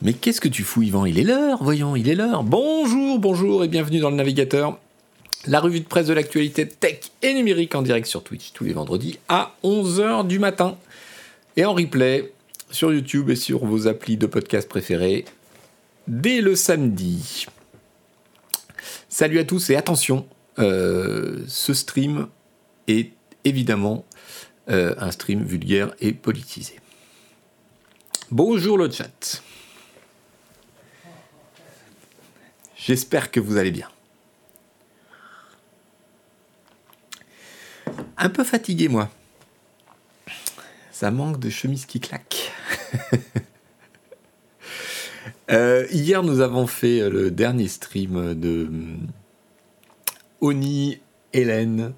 Mais qu'est-ce que tu fous, Yvan? Il est l'heure, voyons, il est l'heure. Bonjour, bonjour et bienvenue dans le navigateur. La revue de presse de l'actualité tech et numérique en direct sur Twitch tous les vendredis à 11h du matin. Et en replay sur YouTube et sur vos applis de podcast préférés dès le samedi. Salut à tous et attention, euh, ce stream est évidemment euh, un stream vulgaire et politisé. Bonjour le chat. J'espère que vous allez bien. Un peu fatigué, moi. Ça manque de chemise qui claque. Euh, hier, nous avons fait le dernier stream de hum, Oni, Hélène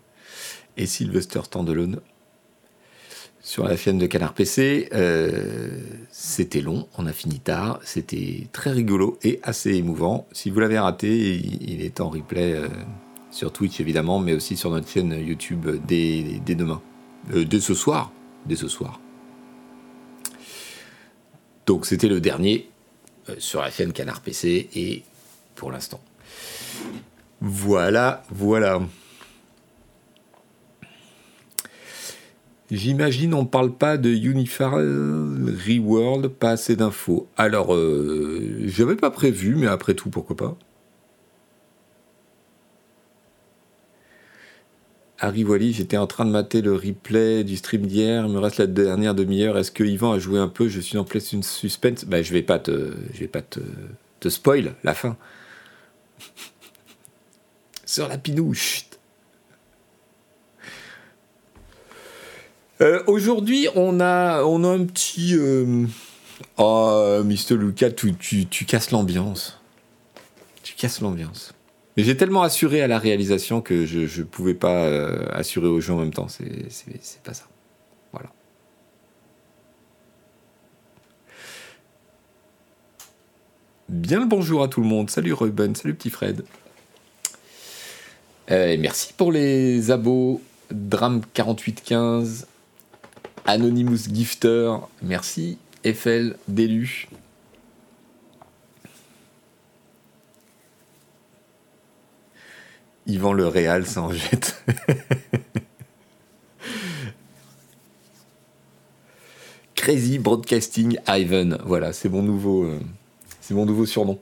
et Sylvester Standalone sur la chaîne de Canard PC. Euh, c'était long, on a fini tard, c'était très rigolo et assez émouvant. Si vous l'avez raté, il, est en replay euh, sur Twitch évidemment, mais aussi sur notre chaîne YouTube dès, demain. Euh, dès ce soir. Dès ce soir. Donc c'était le dernier sur la chaîne Canard PC et pour l'instant. Voilà, voilà. J'imagine on ne parle pas de Unified Reworld, pas assez d'infos. Alors, euh, j'avais pas prévu, mais après tout, pourquoi pas Harry Wally, j'étais en train de mater le replay du stream d'hier, il me reste la dernière demi-heure. Est-ce que Yvan a joué un peu? Je suis en pleine suspense. Ben, je vais pas te, je vais pas te, te spoil la fin. Sur la pinouche. Euh, aujourd'hui, on a, on a un petit. Euh, oh, Mr. Lucas, tu, tu, casses l'ambiance. Tu casses l'ambiance. Mais j'ai tellement assuré à la réalisation que je ne pouvais pas euh, assurer aux gens en même temps. C'est pas ça. Voilà. Bien le bonjour à tout le monde. Salut Ruben, salut petit Fred. merci pour les abos. Drame 4815, Anonymous Gifter, merci. Eiffel d'élu. Yvan le Réal s'en jette. Crazy Broadcasting Ivan. Voilà, c'est mon nouveau, euh, c'est mon nouveau surnom.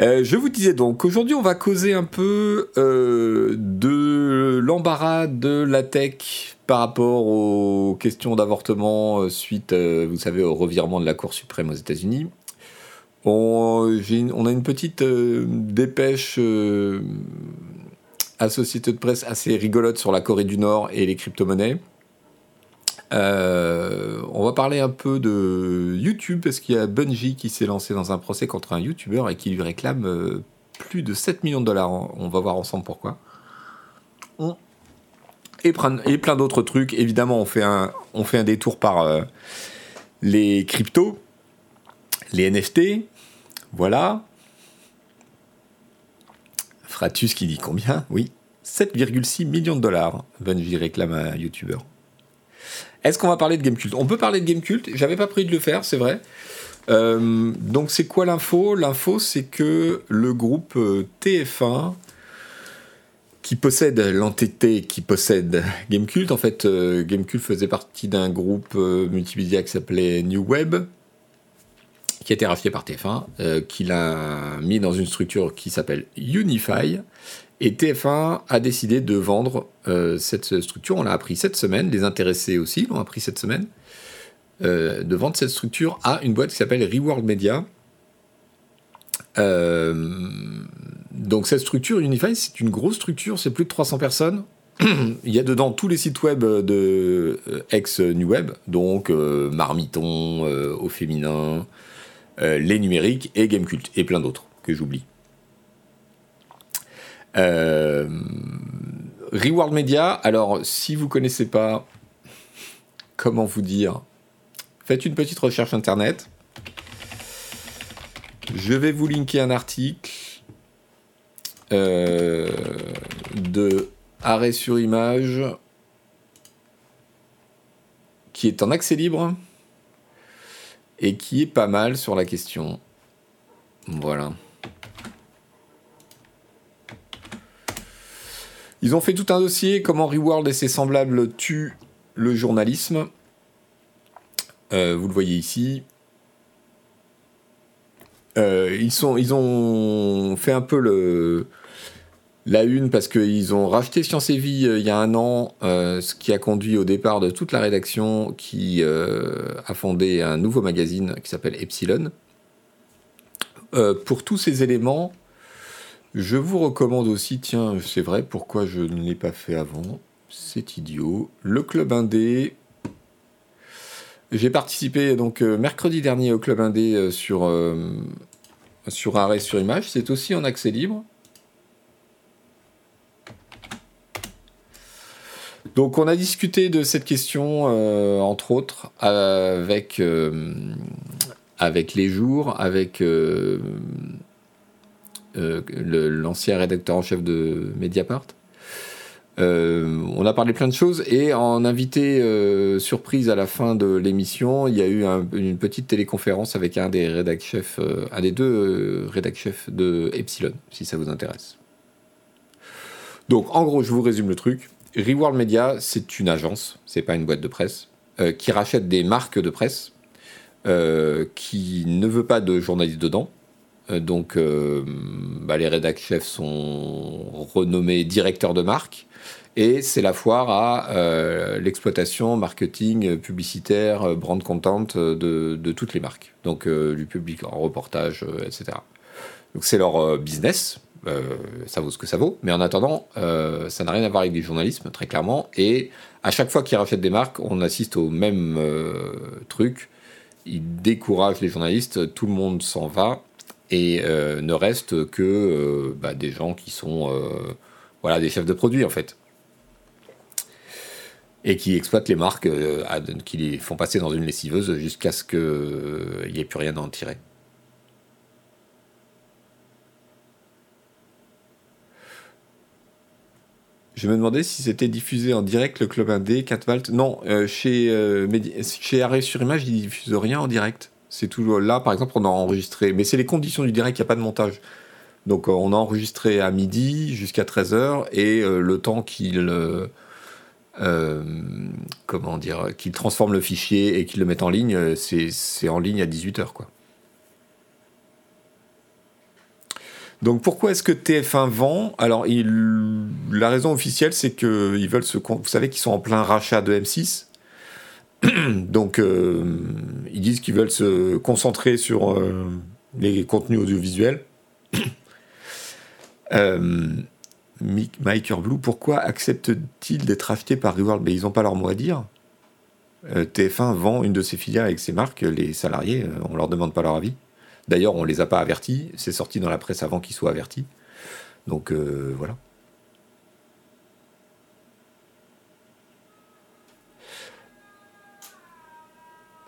Euh, je vous disais donc, aujourd'hui on va causer un peu euh, de l'embarras de la tech par rapport aux questions d'avortement euh, suite, vous savez, au revirement de la Cour suprême aux États-Unis. On, on, a une petite dépêche à société de presse assez rigolote sur la Corée du Nord et les crypto-monnaies. Euh, on va parler un peu de YouTube parce qu'il y a Bungie qui s'est lancé dans un procès contre un YouTuber et qui lui réclame euh, plus de 7 millions de dollars. On va voir ensemble pourquoi. Et, plein d'autres trucs. Évidemment, on fait un, on fait un détour par euh, les cryptos, les NFT. Voilà. Fratus qui dit combien? Oui. 7,6 millions de dollars. Bungie réclame un YouTuber. Est-ce qu'on va parler de Gamecult? On peut parler de Gamecult, j'avais pas prévu de le faire, c'est vrai. Euh, donc c'est quoi l'info? L'info c'est que le groupe euh, TF1 qui possède l'entité qui possède Gamecult, en fait euh, Gamecult faisait partie d'un groupe multimédia qui s'appelait New Web, qui a été racheté par TF1, qui l'a mis dans une structure qui s'appelle Unify, et TF1 a décidé de vendre euh, cette structure. On l'a appris cette semaine. Les intéressés aussi l'ont appris cette semaine. Euh, de vendre cette structure à une boîte qui s'appelle Reworld Media. Euh, donc cette structure Unify, c'est une grosse structure, c'est plus de 300 personnes. Il y a dedans tous les sites web de ex-New Web, donc Marmiton, Au Féminin, Les Numériques et Gamecult, et plein d'autres que j'oublie. Euh, Reward Media, alors si vous connaissez pas, comment vous dire, faites une petite recherche internet. Je vais vous linker un article euh, de Arrêt sur image qui est en accès libre et qui est pas mal sur la question. Voilà. Ils ont fait tout un dossier comment Reworld et ses semblables tuent le journalisme. Euh, vous le voyez ici. Euh, ils, sont, ils ont fait un peu le, la une parce qu'ils ont racheté Science et Vie euh, il y a un an, ce qui a conduit au départ de toute la rédaction qui a fondé un nouveau magazine qui s'appelle Epsilon. pour tous ces éléments, je vous recommande aussi, tiens, c'est vrai, pourquoi je ne l'ai pas fait avant? C'est idiot. Le Club Indé. J'ai participé donc euh, mercredi dernier au Club Indé euh, sur, euh, sur arrêt sur image. C'est aussi en accès libre. Donc on a discuté de cette question, entre autres, avec, avec les jours, avec euh, l'ancien rédacteur en chef de Mediapart. Euh, on a parlé plein de choses et en invité euh, surprise à la fin de l'émission, il y a eu une petite téléconférence avec un des rédac chefs, un des deux rédac chefs de Epsilon, si ça vous intéresse. Donc en gros, je vous résume le truc. Reworld Media, c'est une agence, c'est pas une boîte de presse, qui rachète des marques de presse, qui ne veut pas de journalistes dedans, euh, donc, euh, bah, les rédac chefs sont renommés directeurs de marque. Et c'est la foire à euh, l'exploitation, marketing, publicitaire, brand content de, toutes les marques. Donc, du public en reportage, etc. Donc, c'est leur business. ça vaut ce que ça vaut. Mais en attendant, ça n'a rien à voir avec du journalisme, très clairement. Et à chaque fois qu'ils rachètent des marques, on assiste au même truc. Ils découragent les journalistes, tout le monde s'en va et euh, ne reste que euh, bah, des gens qui sont euh, voilà, des chefs de produits en fait. Et qui exploitent les marques, qui les font passer dans une lessiveuse jusqu'à ce qu'il n'y ait plus rien à en tirer. Je me demandais si c'était diffusé en direct le Club Indé, 4 Valt. Non, chez, chez Arrêt sur Image, ils diffusent rien en direct. C'est toujours là, par exemple, on a enregistré, mais c'est les conditions du direct, il n'y a pas de montage. Donc euh, on a enregistré à midi jusqu'à 13h et euh, le temps qu'il euh, qu'il transforme le fichier et qu'il le mette en ligne, c'est en ligne à 18h quoi. Donc pourquoi est-ce que TF1 vend? Alors la raison officielle c'est qu'ils veulent se vous savez qu'ils sont en plein rachat de M6 Donc, euh, ils disent qu'ils veulent se concentrer sur euh, les contenus audiovisuels. euh, Blue, pourquoi accepte-t-il d'être acheté par Reworld? Mais ils n'ont pas leur mot à dire. Euh, TF1 vend une de ses filiales avec ses marques. Les salariés, on leur demande pas leur avis. D'ailleurs, on les a pas avertis. C'est sorti dans la presse avant qu'ils soient avertis. Donc voilà.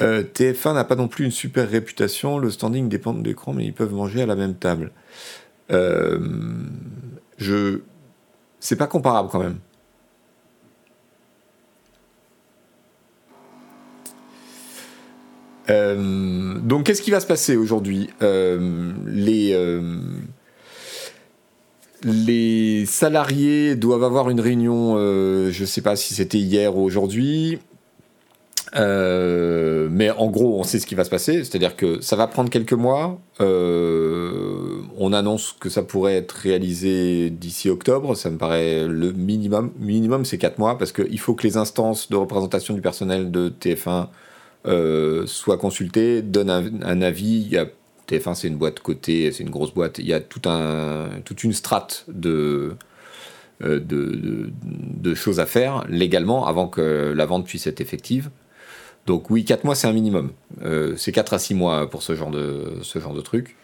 Euh, TF1 n'a pas non plus une super réputation, le standing dépend de l'écran, mais ils peuvent manger à la même table. Euh, je... C'est pas comparable quand même. Euh, donc qu'est-ce qui va se passer aujourd'hui? Les, les salariés doivent avoir une réunion, je ne sais pas si c'était hier ou aujourd'hui, euh, mais en gros, on sait ce qui va se passer, c'est-à-dire que ça va prendre quelques mois. Euh, on annonce que ça pourrait être réalisé d'ici octobre. Ça me paraît le minimum. Minimum, c'est 4 mois parce qu'il faut que les instances de représentation du personnel de TF1 euh, soient consultées, donnent un, avis. Il y a, TF1, c'est une boîte cotée, c'est une grosse boîte. Il y a toute une strate de, choses à faire légalement avant que la vente puisse être effective. Donc oui, 4 mois, c'est un minimum. Euh, c'est 4 à 6 mois pour ce genre de, ce truc.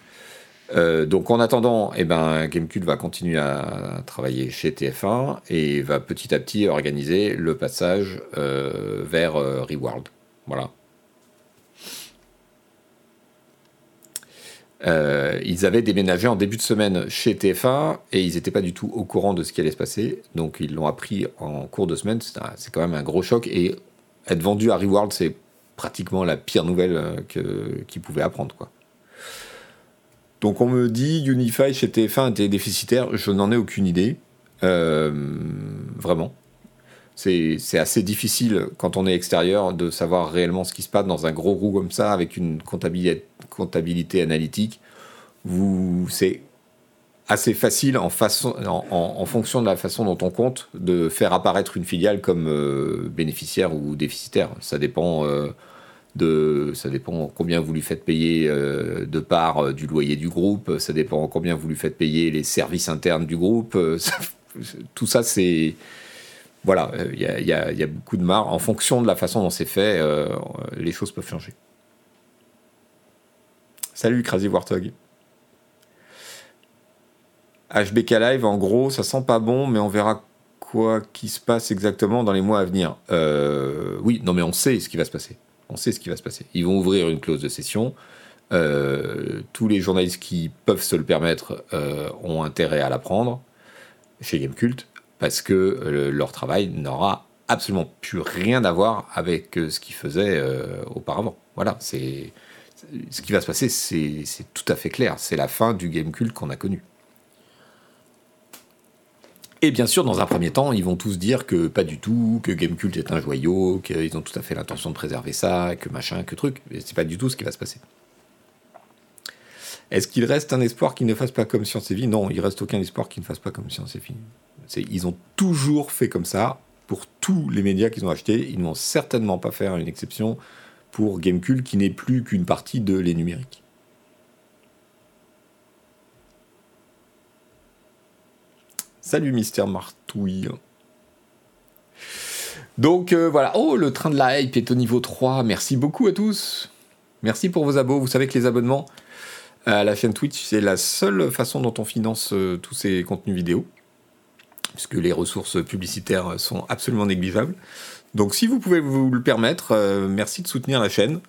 Euh, donc en attendant, eh ben, Gamecube va continuer à travailler chez TF1 et va petit à petit organiser le passage euh, vers Reworld. Voilà. ils avaient déménagé en début de semaine chez TF1 et ils n'étaient pas du tout au courant de ce qui allait se passer. Donc ils l'ont appris en cours de semaine. C'est quand même un gros choc. Et être vendu à Reworld, c'est pratiquement la pire nouvelle que, qu'ils pouvaient apprendre. Quoi. Donc on me dit Unify chez TF1 était déficitaire, je n'en ai aucune idée. vraiment. C'est, assez difficile quand on est extérieur de savoir réellement ce qui se passe dans un gros roux comme ça avec une comptabilité, comptabilité analytique. C'est assez facile en, fonction de la façon dont on compte de faire apparaître une filiale comme euh, bénéficiaire ou déficitaire. Ça dépend, euh, de, ça dépend combien vous lui faites payer euh, de part du loyer du groupe, ça dépend combien vous lui faites payer les services internes du groupe. tout ça, c'est. Voilà, il y, a, beaucoup de marre. En fonction de la façon dont c'est fait, les choses peuvent changer. Salut Crazy Warthog. HBK Live, en gros, ça sent pas bon, mais on verra quoi qui se passe exactement dans les mois à venir. Euh, oui, non, mais on sait ce qui va se passer. On sait ce qui va se passer. Ils vont ouvrir une clause de session. Euh, tous les journalistes qui peuvent se le permettre euh, ont intérêt à la prendre chez Gamecult parce que leur travail n'aura absolument plus rien à voir avec ce qu'ils faisaient auparavant. Voilà, c'est ce qui va se passer, c'est tout à fait clair. C'est la fin du Gamecult qu'on a connu. Et bien sûr, dans un premier temps, ils vont tous dire que pas du tout, que Gamecult est un joyau, qu'ils ont tout à fait l'intention de préserver ça, que machin, que truc. Mais c'est pas du tout ce qui va se passer. Est-ce qu'il reste un espoir qu'ils ne fassent pas comme Science et Vie? Non, il reste aucun espoir qu'ils ne fassent pas comme Science et Vie. Ils ont toujours fait comme ça pour tous les médias qu'ils ont achetés. Ils ne vont certainement pas faire une exception pour Gamecult qui n'est plus qu'une partie de les numériques. Salut Mister Martouille. Donc euh, voilà, oh le train de la hype est au niveau 3, merci beaucoup à tous. Merci pour vos abos, vous savez que les abonnements à la chaîne Twitch, c'est la seule façon dont on finance euh, tous ces contenus vidéo, puisque les ressources publicitaires sont absolument négligeables. Donc si vous pouvez vous le permettre, euh, merci de soutenir la chaîne.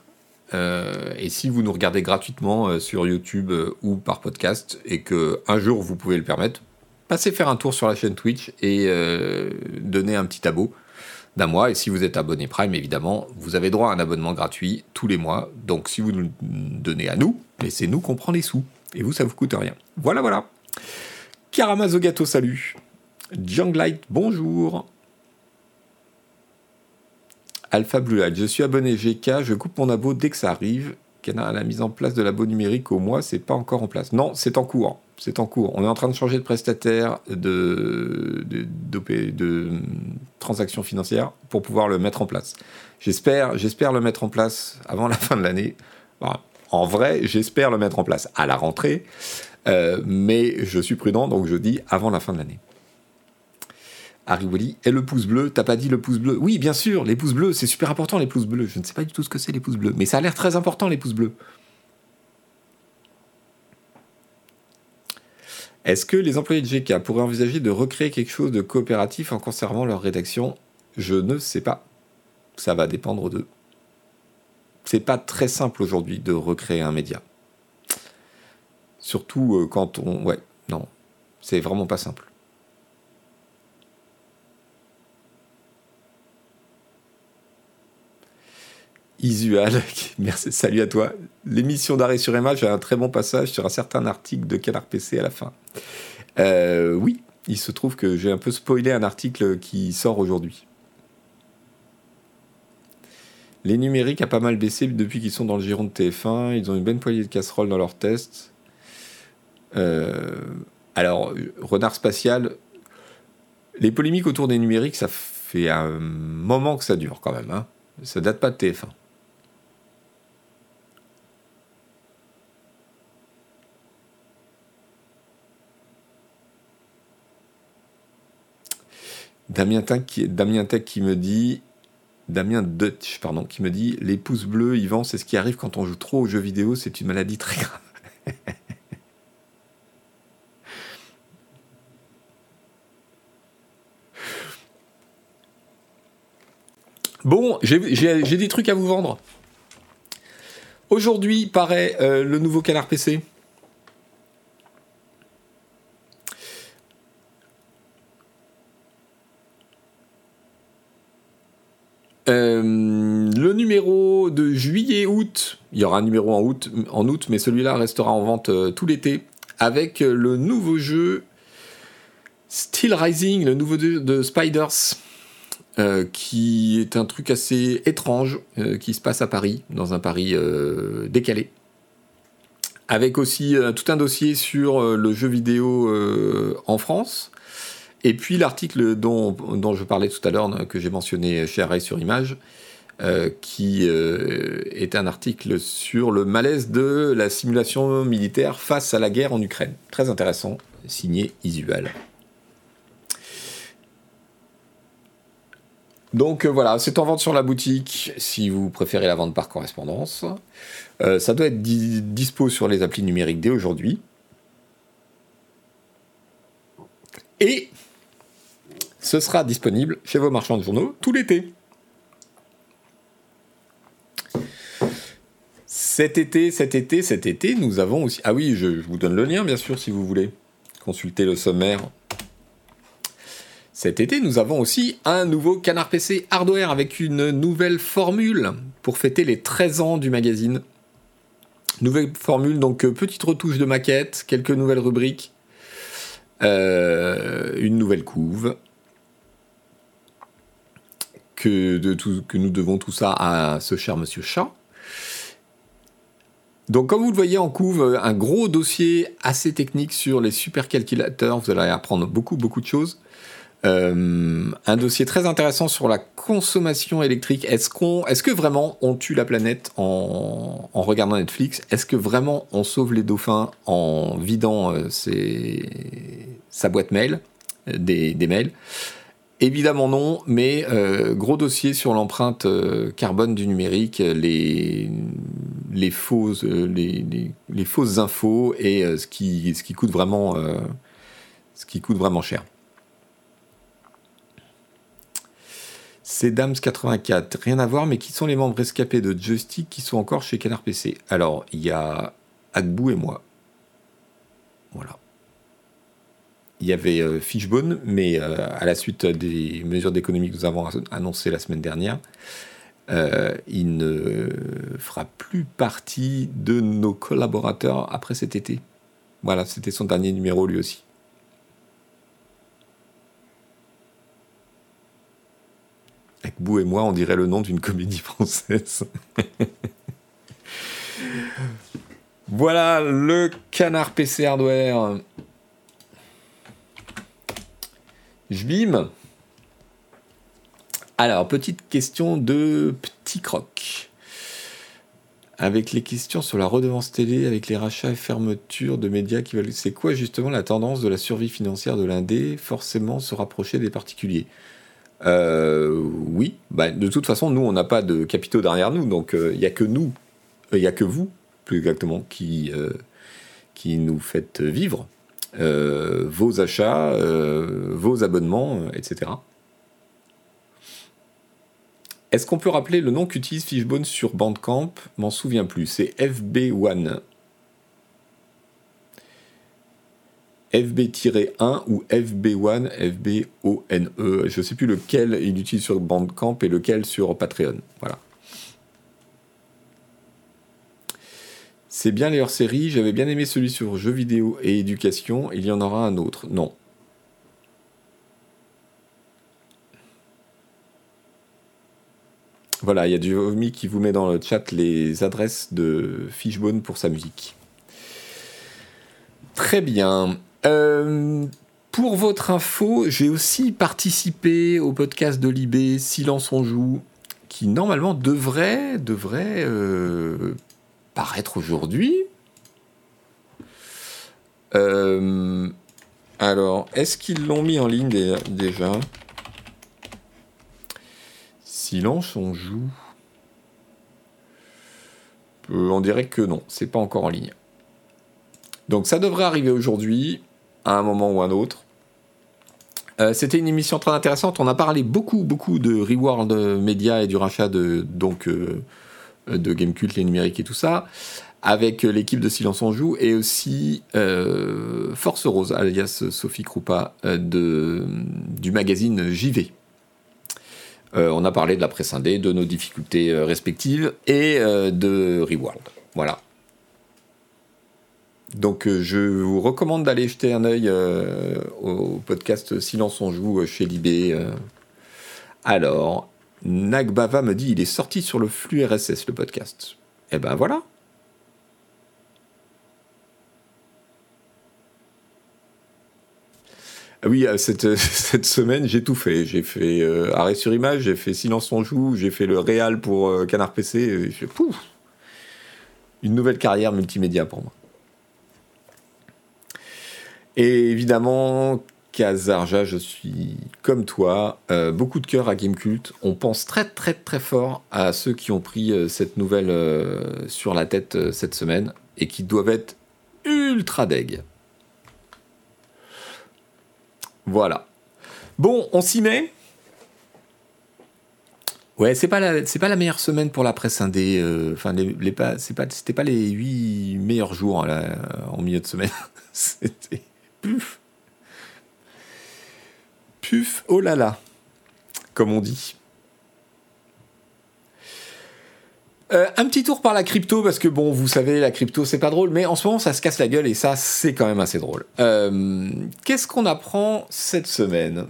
et si vous nous regardez gratuitement sur YouTube ou par podcast et que un jour vous pouvez le permettre, passez faire un tour sur la chaîne Twitch et euh, donnez un petit abo d'un mois. Et si vous êtes abonné Prime, évidemment, vous avez droit à un abonnement gratuit tous les mois. Donc si vous nous donnez à nous, c'est nous qu'on prend les sous. Et vous, ça vous coûte rien. Voilà, voilà. Karamazo Gâteau, salut. Junglight, bonjour. Alpha Blue Light, je suis abonné GK, je coupe mon abo dès que ça arrive. Canard, la mise en place de l'abo numérique au mois, c'est pas encore en place. Non, c'est en cours c'est en cours. On est en train de changer de prestataire de, de, de, transactions financières pour pouvoir le mettre en place. J'espère, j'espère le mettre en place avant la fin de l'année. en vrai, j'espère le mettre en place à la rentrée, euh, mais je suis prudent, donc je dis avant la fin de l'année. Harry et le pouce bleu, t'as pas dit le pouce bleu? Oui, bien sûr, les pouces bleus, c'est super important les pouces bleus. Je ne sais pas du tout ce que c'est les pouces bleus, mais ça a l'air très important les pouces bleus. Est-ce que les employés de GK pourraient envisager de recréer quelque chose de coopératif en conservant leur rédaction? Je ne sais pas. Ça va dépendre d'eux. C'est pas très simple aujourd'hui de recréer un média. Surtout euh, quand on. Ouais, non. C'est vraiment pas simple. Isual, merci, salut à toi. L'émission d'arrêt sur Emma, j'ai un très bon passage sur un certain article de Canard PC à la fin. Euh, oui, il se trouve que j'ai un peu spoilé un article qui sort aujourd'hui. Les numériques a pas mal baissé depuis qu'ils sont dans le giron de TF1. Ils ont une bonne poignée de casseroles dans leurs tests. Euh, alors, renard spatial, les polémiques autour des numériques, ça fait un moment que ça dure quand même. Hein. Ça date pas de TF1. Damien Tech, qui, me dit. Damien Dutch, pardon, qui me dit Les pouces bleus, Yvan, c'est ce qui arrive quand on joue trop aux jeux vidéo, c'est une maladie très grave. Bon, j'ai des trucs à vous vendre. Aujourd'hui paraît euh, le nouveau Canard PC. Euh, le numéro numéro juillet-août. Il y aura un numéro en août, août mais celui-là restera en vente tout l'été avec le nouveau jeu Steel Rising, le nouveau jeu de Spiders. Euh, qui est un truc assez étrange euh, qui se passe à Paris, dans un Paris euh, décalé. Avec aussi tout un dossier sur le jeu vidéo en France. Et puis l'article dont, dont, je parlais tout à l'heure, que j'ai mentionné chez Array sur Image, qui est un article sur le malaise de la simulation militaire face à la guerre en Ukraine. Très intéressant, signé Isual. Donc euh, voilà, c'est en vente sur la boutique si vous préférez la vente par correspondance. Euh, ça doit être dispo sur les applis numériques dès aujourd'hui. Et ce sera disponible chez vos marchands de journaux tout l'été. Cet été, cet été, cet été, nous avons aussi... Ah oui, je, vous donne le lien bien sûr si vous voulez consulter le sommaire cet été, nous avons aussi un nouveau canard PC hardware avec une nouvelle formule pour fêter les 13 ans du magazine. Nouvelle formule, donc euh, petite retouche de maquette, quelques nouvelles rubriques, euh, une nouvelle couve. Que, que nous devons tout ça à ce cher monsieur Chat. Donc comme vous le voyez en couve, un gros dossier assez technique sur les supercalculateurs, vous allez apprendre beaucoup beaucoup de choses. Euh, un dossier très intéressant sur la consommation électrique. Est-ce est-ce que vraiment on tue la planète en, regardant Netflix? Est-ce que vraiment on sauve les dauphins en vidant euh, sa boîte mail, euh, des, mails? Évidemment non, mais gros dossier sur l'empreinte carbone du numérique, les, les, fausses, les, fausses infos et ce, qui, coûte vraiment, ce qui coûte vraiment cher. C'est Dams84, rien à voir, mais qui sont les membres rescapés de Joystick qui sont encore chez Canard PC Alors, il y a Agbou et moi. Voilà. Il y avait euh, Fishbone, mais euh, à la suite des mesures d'économie que nous avons annoncées la semaine dernière, euh, il ne fera plus partie de nos collaborateurs après cet été. Voilà, c'était son dernier numéro lui aussi. Bou et moi, on dirait le nom d'une comédie française. voilà le canard PC hardware. Je bime. Alors, petite question de petit croc. Avec les questions sur la redevance télé, avec les rachats et fermetures de médias qui veulent. C'est quoi justement la tendance de la survie financière de l'indé Forcément se rapprocher des particuliers? Euh, oui, bah, de toute façon, nous, on n'a pas de capitaux derrière nous, donc il euh, n'y a que nous, il n'y a que vous, plus exactement, qui, euh, qui nous faites vivre vos achats, vos abonnements, etc. Est-ce qu'on peut rappeler le nom qu'utilise Fishbone sur Bandcamp? M'en souviens plus. C'est FB1. FB-1 ou FB1, FB-ONE. Je ne sais plus lequel il utilise sur Bandcamp et lequel sur Patreon. Voilà. C'est bien les hors-séries. J'avais bien aimé celui sur jeux vidéo et éducation. Il y en aura un autre. Non. Voilà, il y a du vomi qui vous met dans le chat les adresses de Fishbone pour sa musique. Très bien. Euh, pour votre info, j'ai aussi participé au podcast de Libé Silence on joue, qui normalement devrait, devrait euh, paraître aujourd'hui. Euh, alors, est-ce qu'ils l'ont mis en ligne déjà? Silence on joue. on dirait que non, c'est pas encore en ligne. Donc ça devrait arriver aujourd'hui à un moment ou un autre. Euh, c'était une émission très intéressante. On a parlé beaucoup, beaucoup de Reward Media et du rachat de, donc, euh, de Gamecult, les numériques et tout ça, avec l'équipe de Silence en Joue et aussi euh, Force Rose, alias Sophie Krupa, du magazine JV. on a parlé de la presse indé, de nos difficultés respectives et de Reward. Voilà. Donc je vous recommande d'aller jeter un œil au podcast Silence on joue chez Libé. Alors, Nagbava me dit il est sorti sur le flux RSS le podcast. Eh ben voilà. Ah oui, euh, cette, cette semaine, j'ai tout fait. J'ai fait euh, arrêt sur image, j'ai fait silence on joue, j'ai fait le réal pour euh, Canard PC. pouf Une nouvelle carrière multimédia pour moi. Et évidemment, Kazarja, je suis comme toi, beaucoup de cœur à Gamecult. On pense très très très fort à ceux qui ont pris cette nouvelle sur la tête cette semaine et qui doivent être ultra deg. Voilà. Bon, on s'y met. Ouais, c'est pas la, c'est pas la meilleure semaine pour la presse indé. Euh, enfin, pas, c'est pas, c'était pas les huit meilleurs jours là, en milieu de semaine. c'était puf, oh là là, comme on dit. Euh, un petit tour par la crypto parce que bon, vous savez, la crypto c'est pas drôle, mais en ce moment ça se casse la gueule et ça c'est quand même assez drôle. Euh, qu'est-ce qu'on apprend cette semaine?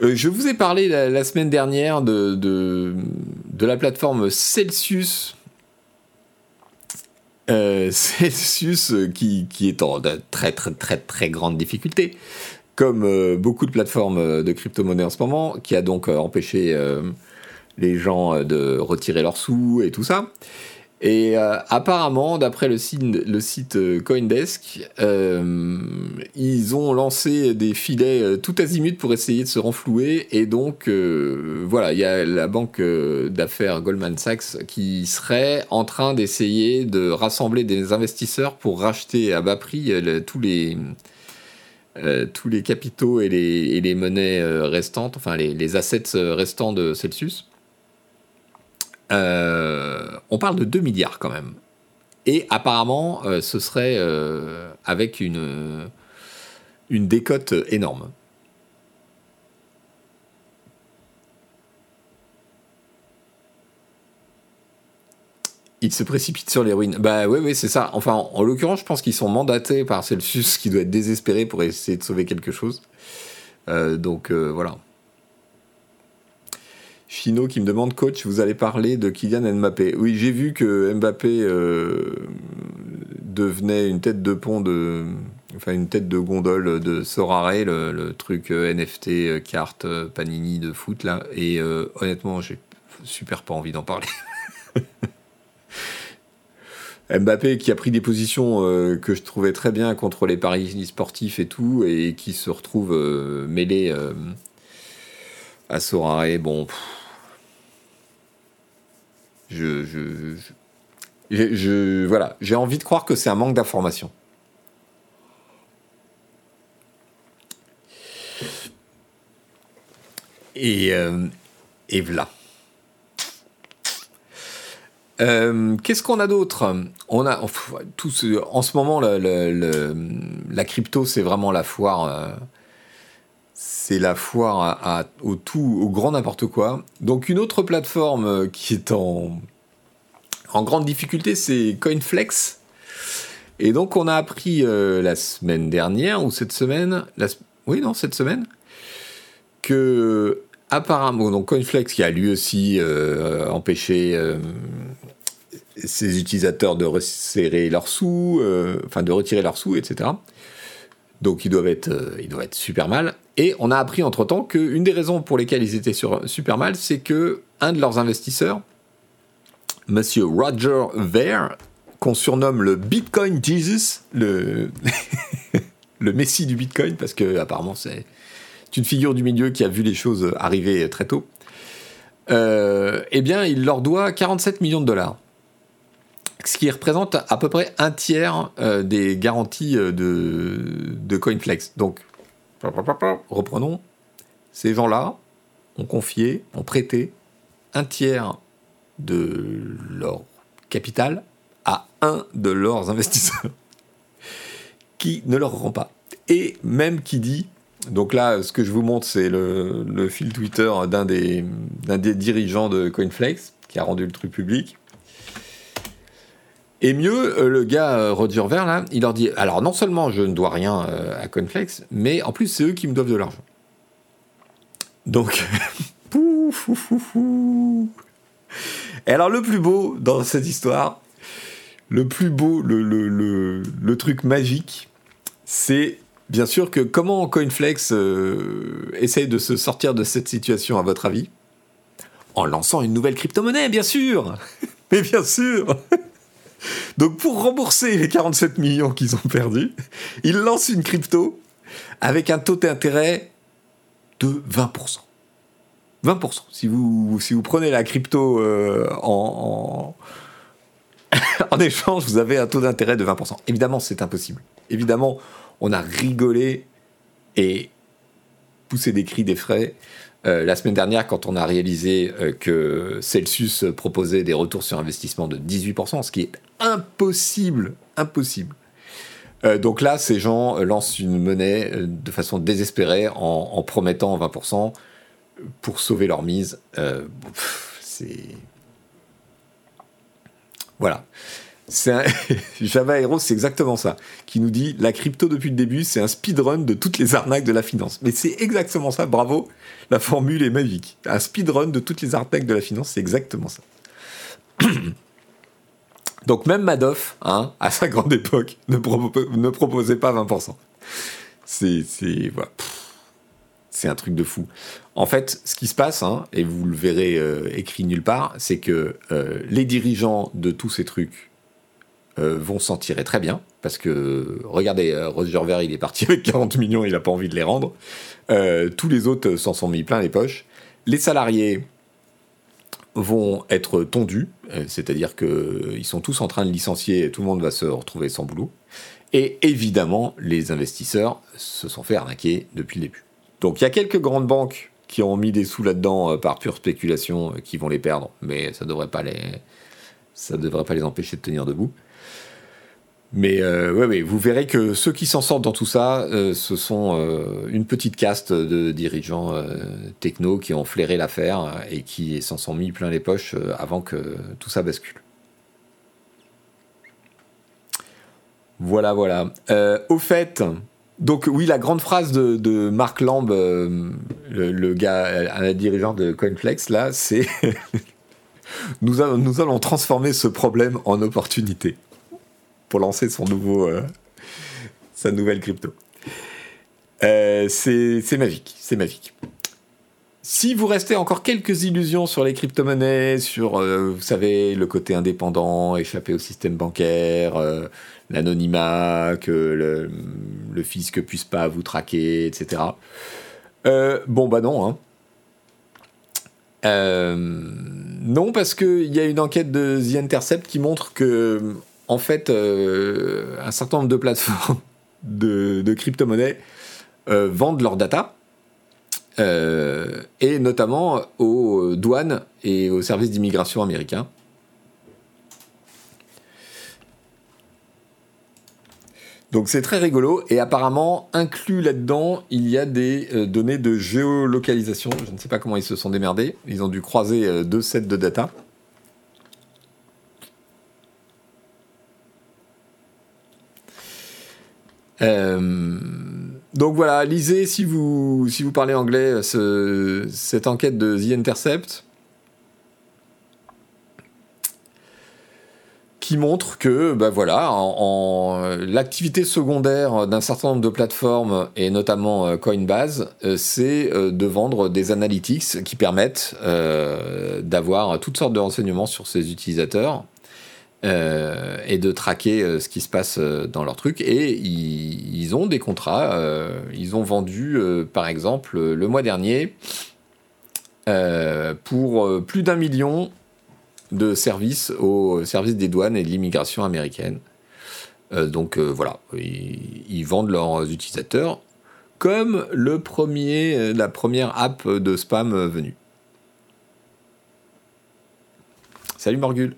Euh, Je vous ai parlé la, semaine dernière de, de, la plateforme Celsius. Celsius qui, qui, est en très très très très grande difficulté, comme beaucoup de plateformes de crypto-monnaie en ce moment, qui a donc empêché les gens euh, de retirer leurs sous et tout ça. Et euh, apparemment, d'après le site, euh, Coindesk, ils ont lancé des filets tout azimut pour essayer de se renflouer. Et donc, voilà, il y a la banque d'affaires Goldman Sachs qui serait en train d'essayer de rassembler des investisseurs pour racheter à bas prix tous les... tous les capitaux et les, monnaies restantes, enfin les, assets restants de Celsius. Euh, on parle de 2 milliards quand même. Et apparemment, euh, ce serait euh, avec une, une décote énorme. Ils se précipitent sur ruines. Bah oui, oui, c'est ça. Enfin, en, l'occurrence, je pense qu'ils sont mandatés par Celsius, qui doit être désespéré pour essayer de sauver quelque chose. donc voilà. Chino qui me demande, coach, vous allez parler de Kylian Mbappé. Oui, j'ai vu que Mbappé euh, devenait une tête de pont de. Enfin, une tête de gondole de Sorare, le, truc euh, NFT, euh, carte, Panini de foot, là. Et honnêtement, j'ai super pas envie d'en parler. Mbappé qui a pris des positions que je trouvais très bien contre les paris sportifs et tout, et qui se retrouve mêlé à Sorare. Bon. Je, je, voilà, j'ai envie de croire que c'est un manque d'information. Et, euh, et voilà. Euh, qu'est-ce qu'on a d'autre? On a tout en ce moment la, crypto, c'est vraiment la foire. Euh, c'est la foire au tout, au grand n'importe quoi. Donc une autre plateforme euh, qui est en, grande difficulté, c'est Coinflex. Et donc on a appris la semaine dernière ou cette semaine, oui non cette semaine, que apparemment donc Coinflex qui a lui aussi euh, empêché ses utilisateurs de resserrer leurs sous, enfin de retirer leurs sous, etc. Donc ils doivent être, super mal. Et on a appris entre-temps qu'une des raisons pour lesquelles ils étaient super mal, c'est que un de leurs investisseurs, Monsieur Roger Ver, qu'on surnomme le Bitcoin Jesus, le, le Messie du Bitcoin, parce que apparemment c'est une figure du milieu qui a vu les choses arriver très tôt, euh, eh bien il leur doit 47 millions de dollars. Ce qui représente à peu près un tiers euh, des garanties euh, de, de CoinFlex. Donc Reprenons. Ces gens-là ont confié, ont prêté un tiers de leur capital à un de leurs investisseurs qui ne leur rend pas. Et même qui dit donc là, ce que je vous montre, c'est le, fil Twitter d'un des, dirigeants de CoinFlex qui a rendu le truc public. Et mieux, euh, le gars euh, Roger Ver, il leur dit Alors, non seulement je ne dois rien euh, à CoinFlex, mais en plus, c'est eux qui me doivent de l'argent. Donc, pouf, Et alors, le plus beau dans cette histoire, le plus beau, le truc magique, c'est bien sûr que comment CoinFlex euh, essaye de se sortir de cette situation, à votre avis? En lançant une nouvelle crypto-monnaie, bien sûr Mais bien sûr Donc pour rembourser les 47 millions qu'ils ont perdus, ils lancent une crypto avec un taux d'intérêt de 20%. 20%. Si vous, prenez la crypto euh, en, en, en échange, vous avez un taux d'intérêt de 20%. Évidemment, c'est impossible. Évidemment, on a rigolé et poussé des cris d'effraie. Euh, la semaine dernière, quand on a réalisé euh, que Celsius proposait des retours sur investissement de 18%, ce qui est impossible, impossible. Euh, donc là, ces gens lancent une monnaie de façon désespérée en, promettant 20% pour sauver leur mise. c'est voilà. Java Hero, c'est exactement ça, qui nous dit la crypto depuis le début, c'est un speedrun de toutes les arnaques de la finance. Mais c'est exactement ça, bravo, la formule est magique. Un speedrun de toutes les arnaques de la finance, c'est exactement ça. Donc même Madoff, hein, à sa grande époque, ne, proposait pas 20%. C'est c'est un truc de fou. En fait, ce qui se passe, hein, et vous le verrez euh, écrit nulle part, c'est que euh, les dirigeants de tous ces trucs euh, vont s'en tirer très bien, parce que, regardez, euh, Roger Ver, il est parti avec 40 millions, il n'a pas envie de les rendre. Euh, tous les autres s'en sont mis plein les poches. Les salariés vont être tondus, c'est-à-dire qu'ils sont tous en train de licencier, et tout le monde va se retrouver sans boulot. Et évidemment, les investisseurs se sont fait arnaquer depuis le début. Donc il y a quelques grandes banques qui ont mis des sous là-dedans par pure spéculation, qui vont les perdre, mais ça devrait pas les, devrait pas les empêcher de tenir debout. Mais euh, vous verrez que ceux qui s'en sortent dans tout ça, euh, ce sont euh, une petite caste de dirigeants techno qui ont flairé l'affaire et qui s'en sont mis plein les poches avant que tout ça bascule. Voilà, voilà. au fait, donc oui, la grande phrase de, Marc Lamb, le, gars, un dirigeant de CoinFlex, là, c'est nous allons transformer ce problème en opportunité pour lancer son nouveau, euh, sa nouvelle crypto. Euh, c'est magique, c'est magique. Si vous restez encore quelques illusions sur les crypto-monnaies, sur, euh, vous savez, le côté indépendant, échapper au système bancaire, l'anonymat, que le, le, fisc puisse pas vous traquer, etc. bon, bah non. Hein. non, parce qu'il y a une enquête de The Intercept qui montre que en fait, euh, un certain nombre de plateformes de, crypto-monnaies euh, vendent leurs data, euh, et notamment aux douanes et aux services d'immigration américains. Donc c'est très rigolo et apparemment inclus là-dedans il y a des données de géolocalisation. Je ne sais pas comment ils se sont démerdés. Ils ont dû croiser deux sets de data. Euh, donc voilà, lisez si vous, parlez anglais cette enquête de The Intercept qui montre que bah voilà, l'activité secondaire d'un certain nombre de plateformes et notamment euh, Coinbase, euh, c'est de vendre des analytics qui permettent d'avoir toutes sortes de renseignements sur ses utilisateurs euh, et de traquer euh, ce qui se passe euh, dans leur truc. Et ils, ont des contrats. ils ont vendu, par exemple, le mois dernier, pour plus d'un million de services au service des douanes et de l'immigration américaine. donc voilà, ils, vendent leurs utilisateurs comme le premier, la première app de spam venue. Salut Morgul.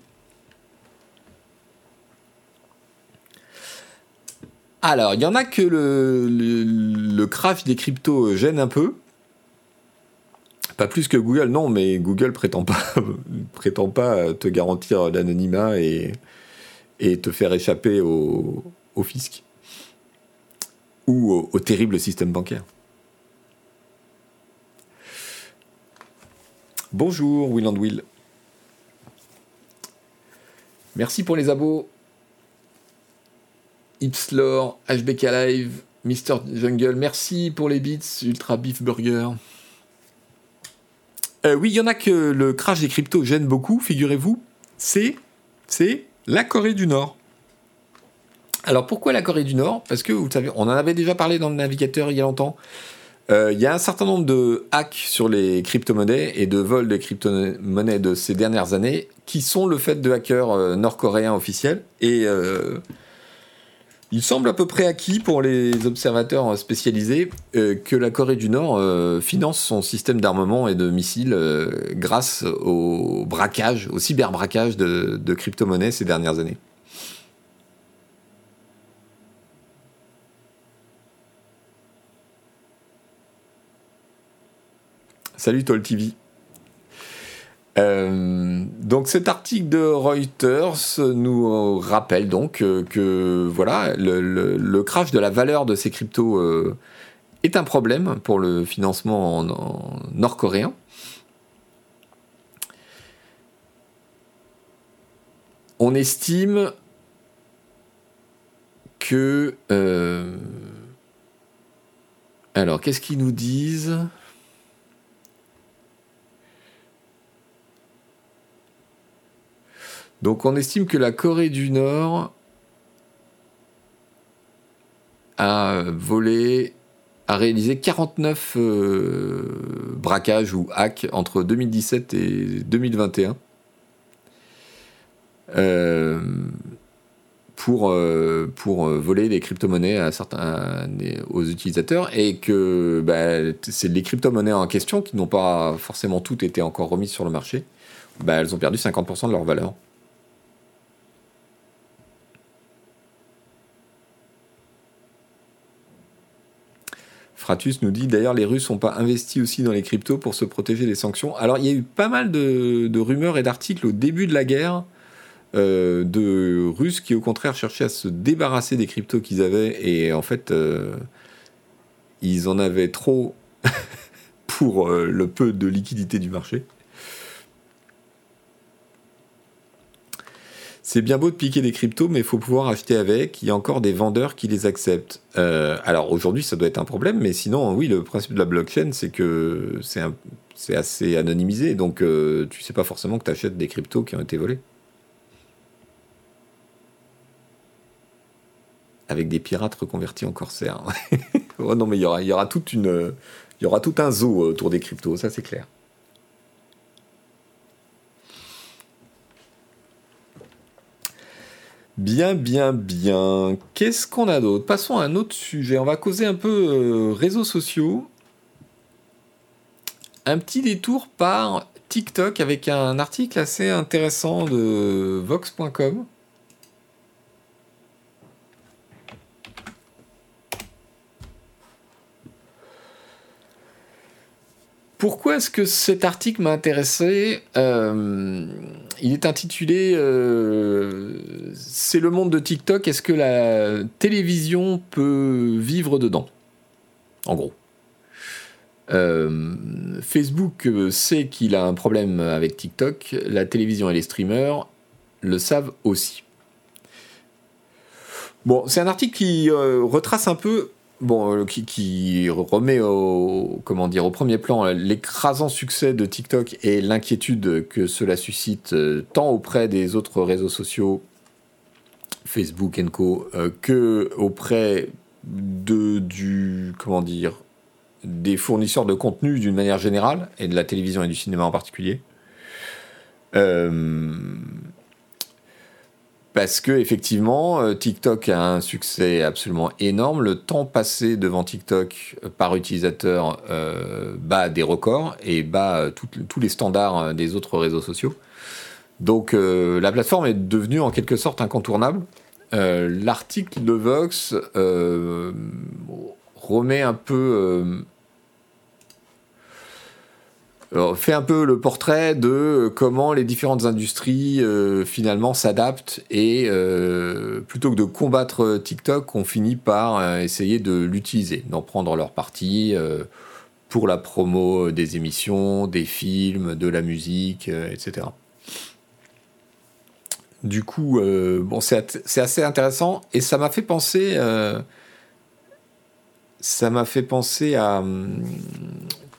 Alors, il y en a que le, crash des cryptos gêne un peu. Pas plus que Google, non, mais Google prétend pas, prétend pas te garantir l'anonymat et, et te faire échapper au, fisc ou au, terrible système bancaire. Bonjour Will and Will. Merci pour les abos. Ipslore, HBK Live, Mr. Jungle, merci pour les beats, Ultra Beef Burger. Euh, oui, il y en a que le crash des cryptos gêne beaucoup, figurez-vous. C'est, c'est la Corée du Nord. Alors pourquoi la Corée du Nord? Parce que vous savez, on en avait déjà parlé dans le navigateur il y a longtemps. Euh, il y a un certain nombre de hacks sur les crypto-monnaies et de vols de crypto-monnaies de ces dernières années qui sont le fait de hackers euh, nord-coréens officiels. Et il semble à peu près acquis pour les observateurs spécialisés que la Corée du Nord finance son système d'armement et de missiles grâce au braquage, au cyberbraquage de, de crypto-monnaies ces dernières années. Salut Toll TV. Euh, donc cet article de Reuters nous rappelle donc que, voilà le, crash de la valeur de ces cryptos euh, est un problème pour le financement nord-coréen. On estime que euh, alors qu'est-ce qu'ils nous disent? Donc on estime que la Corée du Nord a volé, a réalisé 49 euh, braquages ou hacks entre 2017 et 2021 euh, pour, euh, voler des crypto-monnaies à certains, aux utilisateurs et que bah, c'est les crypto-monnaies en question qui n'ont pas forcément toutes été encore remises sur le marché. Bah, elles ont perdu 50% de leur valeur. Fratus nous dit d'ailleurs les Russes n'ont pas investi aussi dans les cryptos pour se protéger des sanctions. Alors il y a eu pas mal de, rumeurs et d'articles au début de la guerre euh, de Russes qui au contraire cherchaient à se débarrasser des cryptos qu'ils avaient et en fait euh, ils en avaient trop pour euh, le peu de liquidité du marché. C'est bien beau de piquer des cryptos, mais il faut pouvoir acheter avec. Il y a encore des vendeurs qui les acceptent. Euh, alors aujourd'hui, ça doit être un problème, mais sinon, oui, le principe de la blockchain, c'est que c'est assez anonymisé, donc euh, tu sais pas forcément que tu achètes des cryptos qui ont été volés. Avec des pirates reconvertis en corsaires. oh non, mais il y aura, tout un zoo autour des cryptos, ça c'est clair. Bien, bien, bien. Qu'est-ce qu'on a d'autre? Passons à un autre sujet. On va causer un peu euh, réseaux sociaux. Un petit détour par TikTok avec un article assez intéressant de Vox.com. Pourquoi est-ce que cet article m'a intéressé euh, Il est intitulé euh, C'est le monde de TikTok, est-ce que la télévision peut vivre dedans? En gros. Euh, Facebook sait qu'il a un problème avec TikTok, la télévision et les streamers le savent aussi. Bon, c'est un article qui retrace un peu bon, euh, qui, remet au, comment dire, au premier plan l'écrasant succès de TikTok et l'inquiétude que cela suscite euh, tant auprès des autres réseaux sociaux, Facebook et Co, euh, que auprès de, du, comment des fournisseurs de contenu d'une manière générale, et de la télévision et du cinéma en particulier. Parce que effectivement, euh, TikTok a un succès absolument énorme. Le temps passé devant TikTok euh, par utilisateur euh, bat des records et bat tous les standards des autres réseaux sociaux. Donc la plateforme est devenue en quelque sorte incontournable. L'article de Vox remet un peu fait un peu le portrait de comment les différentes industries euh, finalement s'adaptent et euh, plutôt que de combattre TikTok, on finit par euh, essayer de l'utiliser, d'en prendre leur parti pour la promo des émissions, des films, de la musique, etc. Du coup, bon, c'est assez intéressant et ça m'a fait penser, ça m'a fait penser à hum,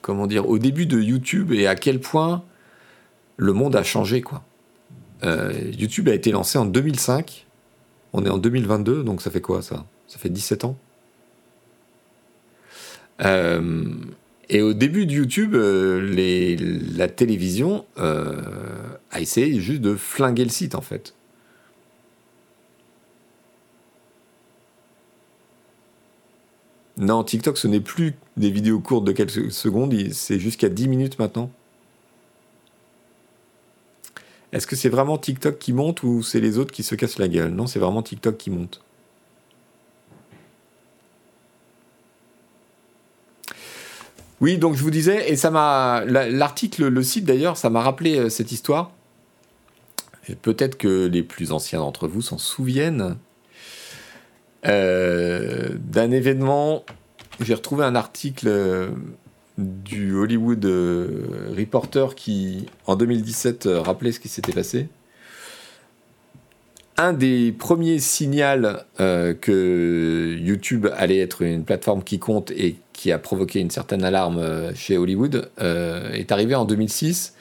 comment dire, au début de YouTube et à quel point le monde a changé, quoi. Euh, YouTube a été lancé en 2005. On est en 2022, donc ça fait quoi ça? Ça fait 17 ans? Euh, et au début de YouTube, euh, la télévision a essayé juste de flinguer le site en fait. Non, TikTok, ce n'est plus des vidéos courtes de quelques secondes, c'est jusqu'à 10 minutes maintenant. Est-ce que c'est vraiment TikTok qui monte ou c'est les autres qui se cassent la gueule? Non, c'est vraiment TikTok qui monte. Oui, donc je vous disais, et ça m'a. L'article, le site d'ailleurs, ça m'a rappelé euh, cette histoire. Peut-être que les plus anciens d'entre vous s'en souviennent. Euh, d'un événement. J'ai retrouvé un article euh, du Hollywood euh, Reporter qui, en 2017, rappelait ce qui s'était passé. Un des premiers signaux que YouTube allait être une plateforme qui compte et qui a provoqué une certaine alarme chez Hollywood est arrivé en 2006.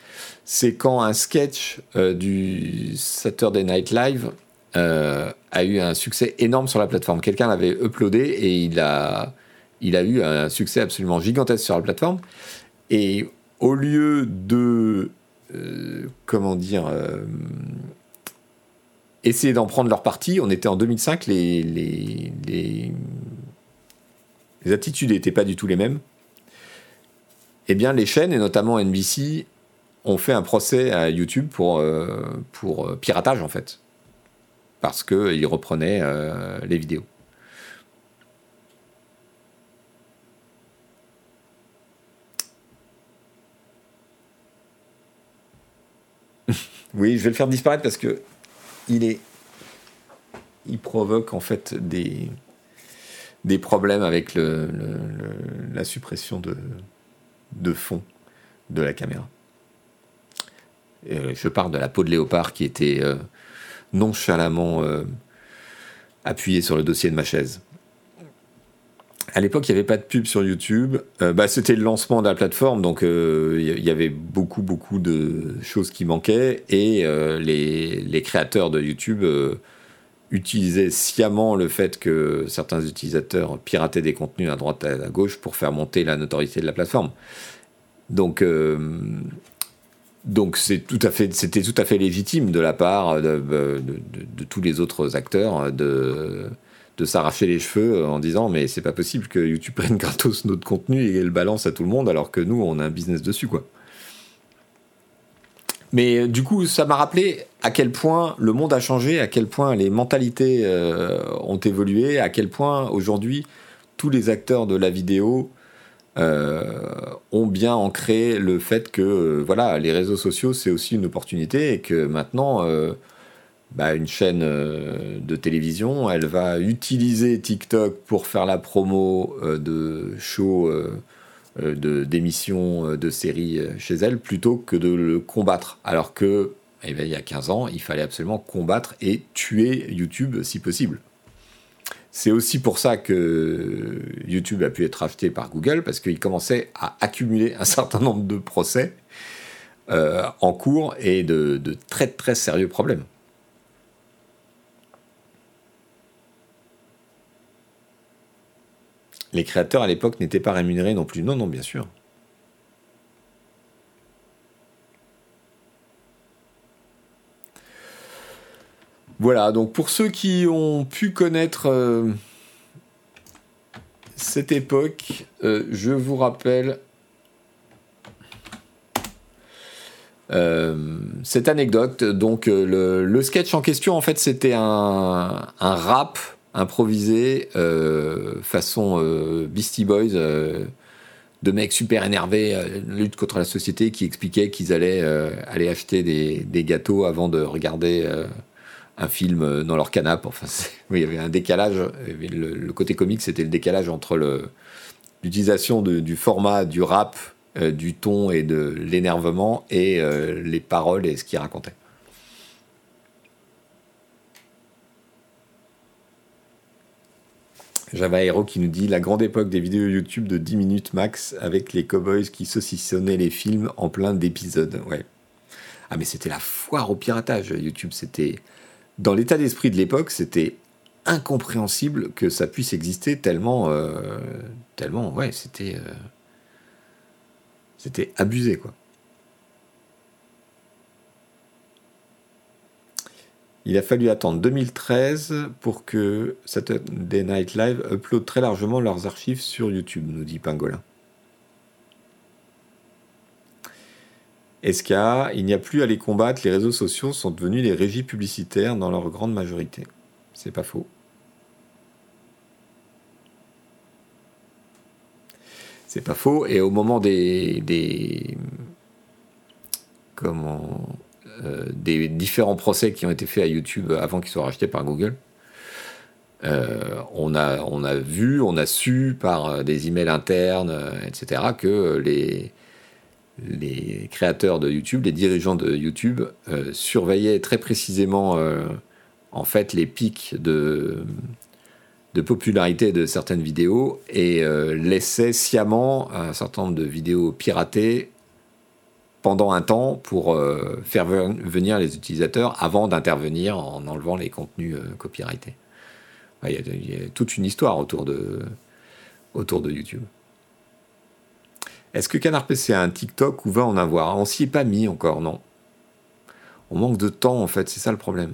C'est quand un sketch du Saturday Night Live euh, a eu un succès énorme sur la plateforme. Quelqu'un l'avait uploadé et il a, il a eu un succès absolument gigantesque sur la plateforme. Et au lieu de, euh, comment dire, euh, essayer d'en prendre leur parti, on était en 2005, les, attitudes n'étaient pas du tout les mêmes. Eh bien, les chaînes, et notamment NBC, ont fait un procès à YouTube pour, pour piratage, en fait parce qu'il reprenait euh, les vidéos. Oui, je vais le faire disparaître parce que il provoque en fait des problèmes avec la suppression de, fond de la caméra. je parle de la peau de léopard qui était euh, nonchalamment euh, appuyé sur le dossier de ma chaise. À l'époque, il n'y avait pas de pub sur YouTube. Euh, bah, c'était le lancement de la plateforme, donc euh, il y avait beaucoup, beaucoup de choses qui manquaient. Et les, les, créateurs de YouTube utilisaient sciemment le fait que certains utilisateurs pirataient des contenus à droite et à gauche pour faire monter la notoriété de la plateforme. Donc, donc c'est tout à fait, c'était tout à fait légitime de la part de, tous les autres acteurs de, de s'arracher les cheveux en disant mais c'est pas possible que YouTube prenne gratos notre contenu et le balance à tout le monde alors que nous on a un business dessus quoi. Mais du coup ça m'a rappelé à quel point le monde a changé, à quel point les mentalités euh, ont évolué, à quel point aujourd'hui tous les acteurs de la vidéo euh, ont bien ancré le fait que euh, voilà, les réseaux sociaux, c'est aussi une opportunité et que maintenant, euh, bah, une chaîne de télévision, elle va utiliser TikTok pour faire la promo de shows, d'émissions, de, séries chez elle, plutôt que de le combattre. Alors que, eh ben, il y a 15 ans, il fallait absolument combattre et tuer YouTube si possible. C'est aussi pour ça que YouTube a pu être acheté par Google, parce qu'il commençait à accumuler un certain nombre de procès euh, en cours et de, de, très très sérieux problèmes. Les créateurs à l'époque n'étaient pas rémunérés non plus. Non, non, bien sûr. Voilà, donc pour ceux qui ont pu connaître euh, cette époque, euh, je vous rappelle euh, cette anecdote. Donc le, sketch en question, en fait, c'était un, rap, improvisé façon Beastie Boys de mecs super énervés, lutte contre la société, qui expliquaient qu'ils allaient aller acheter des, gâteaux avant de regarder un film dans leur canapé. Enfin, il y avait un décalage. Le, côté comique, c'était le décalage entre l'utilisation du format du rap, euh, du ton et de l'énervement et euh, les paroles et ce qu'il racontait. Java Hero qui nous dit la grande époque des vidéos YouTube de 10 minutes max avec les cowboys qui saucissonnaient les films en plein d'épisodes. Ouais. Ah mais c'était la foire au piratage YouTube, c'était dans l'état d'esprit de l'époque, c'était incompréhensible que ça puisse exister tellement, euh, tellement, ouais, c'était, euh, c'était abusé quoi. Il a fallu attendre 2013 pour que Saturday Night Live upload très largement leurs archives sur YouTube, nous dit Pangolin. SK, il n'y a plus à les combattre, les réseaux sociaux sont devenus les régies publicitaires dans leur grande majorité? C'est pas faux. C'est pas faux. Et au moment des, des comment euh, des différents procès qui ont été faits à YouTube avant qu'ils soient rachetés par Google, euh, on, a, on vu, on a su par des emails internes, etc., que les, créateurs de YouTube, les dirigeants de YouTube euh, surveillaient très précisément euh, en fait les pics de, de popularité de certaines vidéos et euh, laissaient sciemment un certain nombre de vidéos piratées pendant un temps pour faire venir les utilisateurs avant d'intervenir en enlevant les contenus copyrightés. Il y, a, toute une histoire autour de, autour de YouTube. Est-ce que Canard PC a un TikTok ou va en avoir? On s'y est pas mis encore, non. On manque de temps, en fait, c'est ça le problème.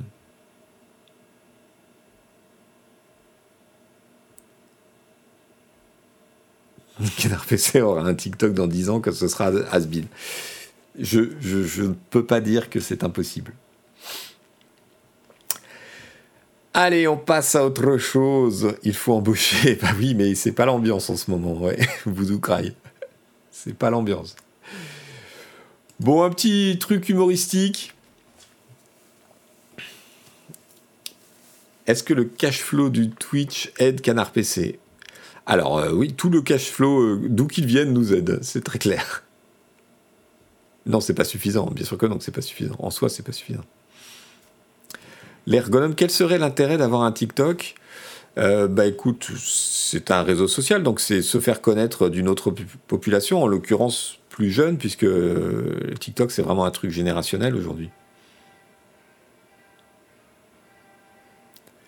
Canard PC aura un TikTok dans 10 ans que ce sera Asbin. Je, ne peux pas dire que c'est impossible. Allez, on passe à autre chose. Il faut embaucher. Bah oui, mais c'est pas l'ambiance en ce moment, ouais. Vous craillez. C'est pas l'ambiance. Bon, un petit truc humoristique. Est-ce que le cash flow du Twitch aide Canard PC Alors euh, oui, tout le cash flow, euh, d'où qu'il vienne, nous aide, c'est très clair. Non, c'est pas suffisant, bien sûr que non, c'est pas suffisant. En soi, c'est pas suffisant. L'ergonome, quel serait l'intérêt d'avoir un TikTok? Euh, bah écoute, c'est un réseau social, donc c'est se faire connaître d'une autre population, en l'occurrence plus jeune, puisque euh, TikTok c'est vraiment un truc générationnel aujourd'hui.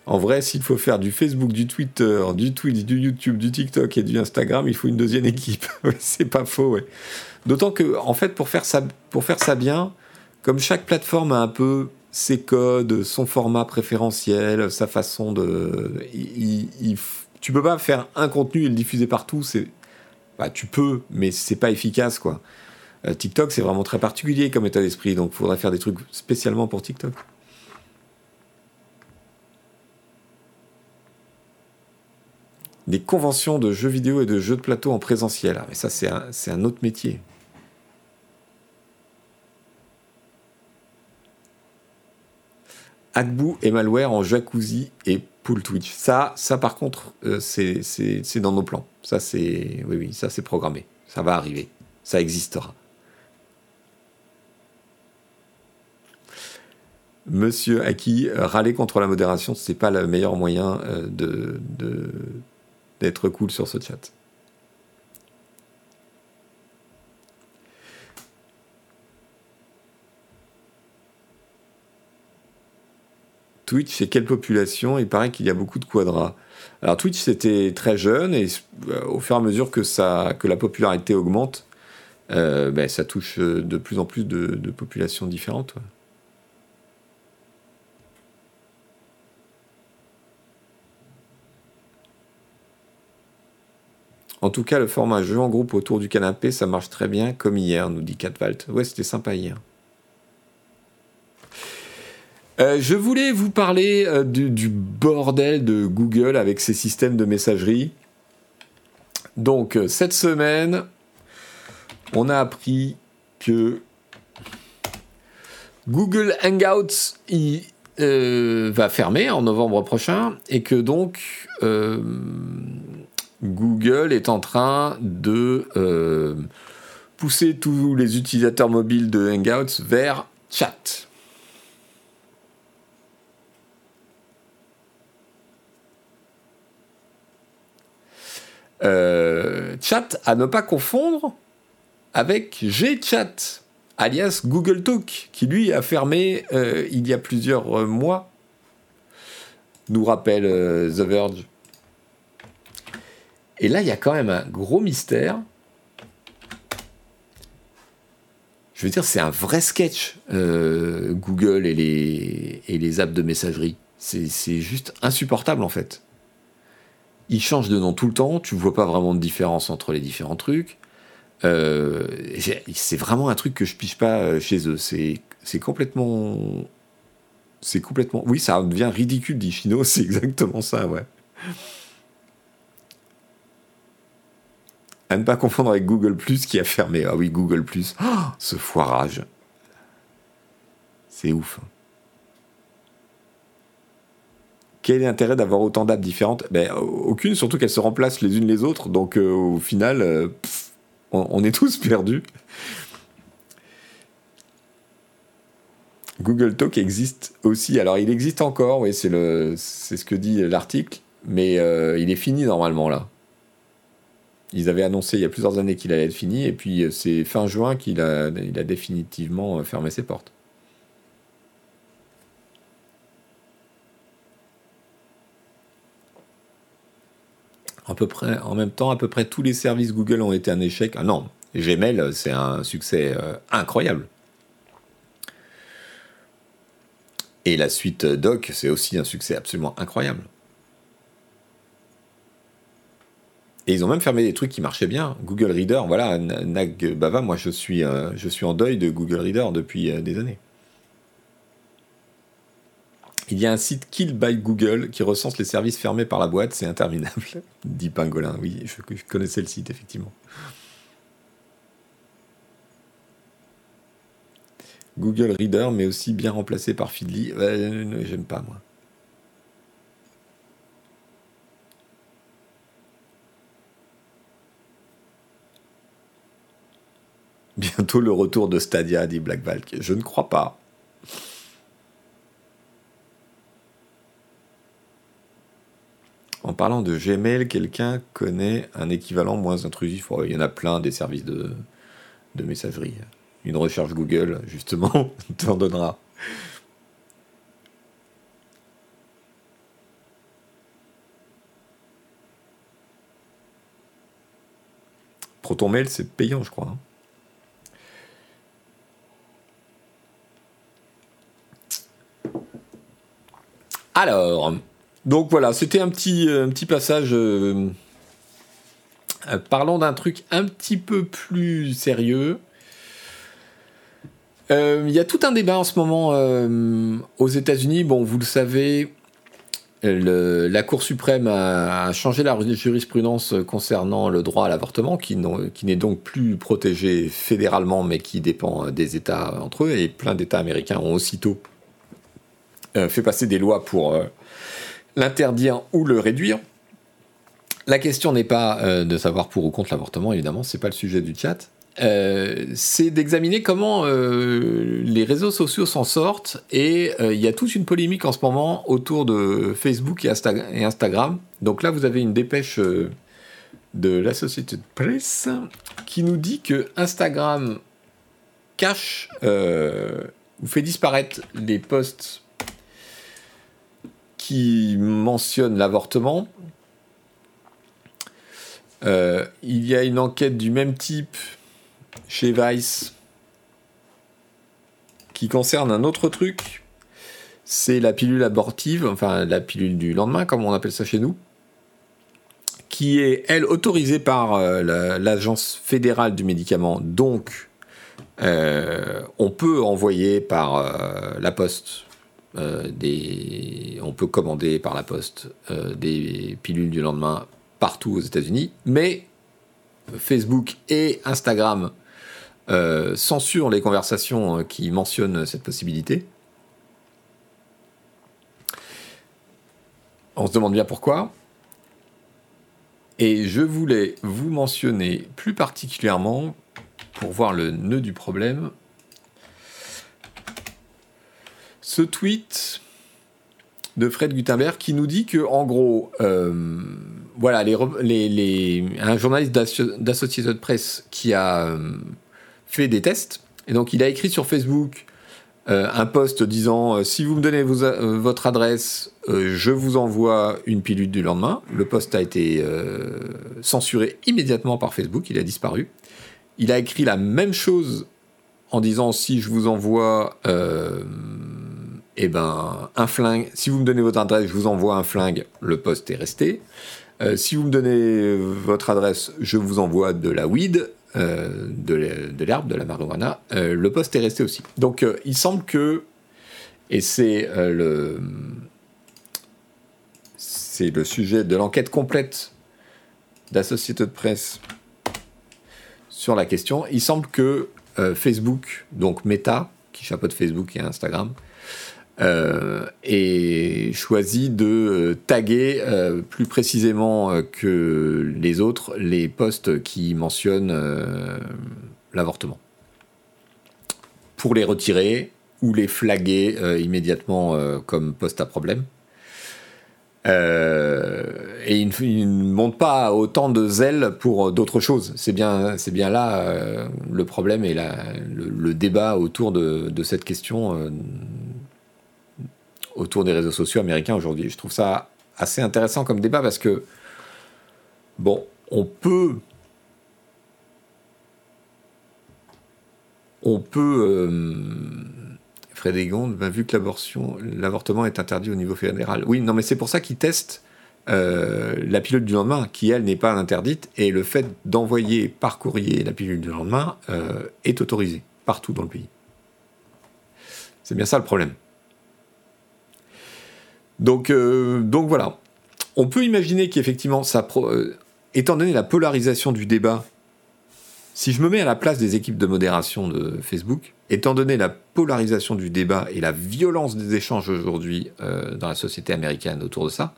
En vrai, s'il faut faire du Facebook, du Twitter, du Twitch, du YouTube, du TikTok et du Instagram, il faut une deuxième équipe. c'est pas faux, ouais. D'autant que, en fait, pour faire ça, bien, comme chaque plateforme a un peu ses codes, son format préférentiel, sa façon de. Il, tu peux pas faire un contenu et le diffuser partout. Bah, tu peux, mais c'est pas efficace, quoi. Euh, TikTok, c'est vraiment très particulier comme état d'esprit, donc il faudrait faire des trucs spécialement pour TikTok. Des conventions de jeux vidéo et de jeux de plateau en présentiel. Mais ça, c'est un, autre métier. Agbu et malware en jacuzzi et pool Twitch. Ça, ça par contre, euh, c'est dans nos plans. Ça, c'est oui, oui, ça c'est programmé. Ça va arriver. Ça existera. Monsieur Aki, râler contre la modération, c'est pas le meilleur moyen euh, de d'être cool sur ce chat. Twitch, c'est quelle population? Il paraît qu'il y a beaucoup de quadras. Alors Twitch, c'était très jeune et euh, au fur et à mesure que, ça, que la popularité augmente, euh, ben, ça touche euh, de plus en plus de, populations différentes. En tout cas, le format jeu en groupe autour du canapé, ça marche très bien, comme hier, nous dit Katvalt. Ouais, c'était sympa hier. Euh, je voulais vous parler euh, du, bordel de Google avec ses systèmes de messagerie. Donc, euh, cette semaine, on a appris que Google Hangouts va fermer en novembre prochain et que donc Google est en train de pousser tous les utilisateurs mobiles de Hangouts vers chat. Euh, chat à ne pas confondre avec Gchat, alias Google Talk, qui lui a fermé euh, il y a plusieurs euh, mois, nous rappelle The Verge. Et là, il y a quand même un gros mystère. Je veux dire, c'est un vrai sketch, Google et les, et les apps de messagerie. C'est juste insupportable en fait ils changent de nom tout le temps, tu vois pas vraiment de différence entre les différents trucs. Euh, c'est vraiment un truc que je piche pas euh, chez eux. C'est complètement. C'est complètement. Oui, ça devient ridicule, dit Chino, c'est exactement ça, ouais. À ne pas confondre avec Google Plus qui a fermé. Ah oui, Google Plus. Oh, ce foirage. C'est ouf. quel est l'intérêt d'avoir autant d'apps différentes? Ben, Aucune, surtout qu'elles se remplacent les unes les autres. Donc euh, au final, euh, on, est tous perdus. Google Talk existe aussi. Alors il existe encore, oui, c'est ce que dit l'article, mais euh, il est fini normalement là. Ils avaient annoncé il y a plusieurs années qu'il allait être fini, et puis c'est fin juin qu'il a, définitivement fermé ses portes. peu près, en même temps, à peu près tous les services Google ont été un échec. Ah non, Gmail, c'est un succès euh, incroyable. Et la suite Doc, c'est aussi un succès absolument incroyable. Et ils ont même fermé des trucs qui marchaient bien. Google Reader, voilà, Nag Bava, moi je suis, euh, je suis en deuil de Google Reader depuis euh, des années. Il y a un site Kill by Google qui recense les services fermés par la boîte, c'est interminable, dit Pangolin. Oui, je, connaissais le site, effectivement. Google Reader, mais aussi bien remplacé par Feedly. J'aime pas, moi. Bientôt le retour de Stadia, dit Black Valk. Je ne crois pas. En parlant de Gmail, quelqu'un connaît un équivalent moins intrusif Il y en a plein des services de, messagerie. Une recherche Google, justement, t'en donnera. ProtonMail, c'est payant, je crois. Alors, donc voilà, c'était un petit, euh, passage. Euh, euh, parlant d'un truc un petit peu plus sérieux. Il y a tout un débat en ce moment aux États-Unis. Bon, vous le savez, la Cour suprême a, changé la jurisprudence concernant le droit à l'avortement, qui n'est donc plus protégé fédéralement, mais qui dépend des États entre eux. Et plein d'États américains ont aussitôt fait passer des lois pour l'interdire ou le réduire. La question n'est pas euh, de savoir pour ou contre l'avortement, évidemment, c'est pas le sujet du chat. Euh, c'est d'examiner comment euh, les réseaux sociaux s'en sortent et il y a toute une polémique en ce moment autour de Facebook et, Instagram. Donc là, vous avez une dépêche de l'Associated Press qui nous dit que Instagram cache ou fait disparaître les posts qui mentionne l'avortement. Euh, il y a une enquête du même type chez Vice qui concerne un autre truc. C'est la pilule abortive, enfin la pilule du lendemain, comme on appelle ça chez nous, qui est, elle, autorisée par euh, l'Agence fédérale du médicament. Donc, euh, on peut envoyer par la poste des, on peut commander par la poste des pilules du lendemain partout aux États-Unis, mais Facebook et Instagram censurent les conversations qui mentionnent cette possibilité. On se demande bien pourquoi. Et je voulais vous mentionner plus particulièrement, pour voir le nœud du problème, ce tweet de Fred Gutenberg qui nous dit que, en gros, euh, voilà, les, un journaliste d'Associated Press qui a euh, fait des tests, et donc il a écrit sur Facebook euh, un post disant si vous me donnez votre adresse, je vous envoie une pilule du lendemain. Le post a été censuré immédiatement par Facebook, il a disparu. Il a écrit la même chose en disant si je vous envoie eh ben, un flingue, si vous me donnez votre adresse, je vous envoie un flingue, le poste est resté. Euh, si vous me donnez votre adresse, je vous envoie de la weed, euh, de l'herbe, de la marijuana, euh, le poste est resté aussi. Donc il semble que, et c'est le, c'est le sujet de l'enquête complète d'Associated Press sur la question, il semble que Facebook, donc Meta, qui chapeaute Facebook et Instagram, euh, et choisi de euh, taguer euh, plus précisément que les autres les postes qui mentionnent l'avortement. Pour les retirer ou les flaguer immédiatement comme poste à problème. et ils ne montent pas autant de zèle pour d'autres choses. C'est bien, c'est bien là le problème et le, débat autour de cette question autour des réseaux sociaux américains aujourd'hui. Je trouve ça assez intéressant comme débat parce que, bon, on peut. On peut. Euh, Egon, ben, vu que l'avortement est interdit au niveau fédéral. Oui, non, mais c'est pour ça qu'ils testent euh, la pilule du lendemain, qui elle n'est pas interdite, et le fait d'envoyer par courrier la pilule du lendemain euh, est autorisé partout dans le pays. C'est bien ça le problème. Donc, euh, donc voilà. On peut imaginer qu'effectivement, euh, étant donné la polarisation du débat, si je me mets à la place des équipes de modération de Facebook, étant donné la polarisation du débat et la violence des échanges aujourd'hui euh, dans la société américaine autour de ça,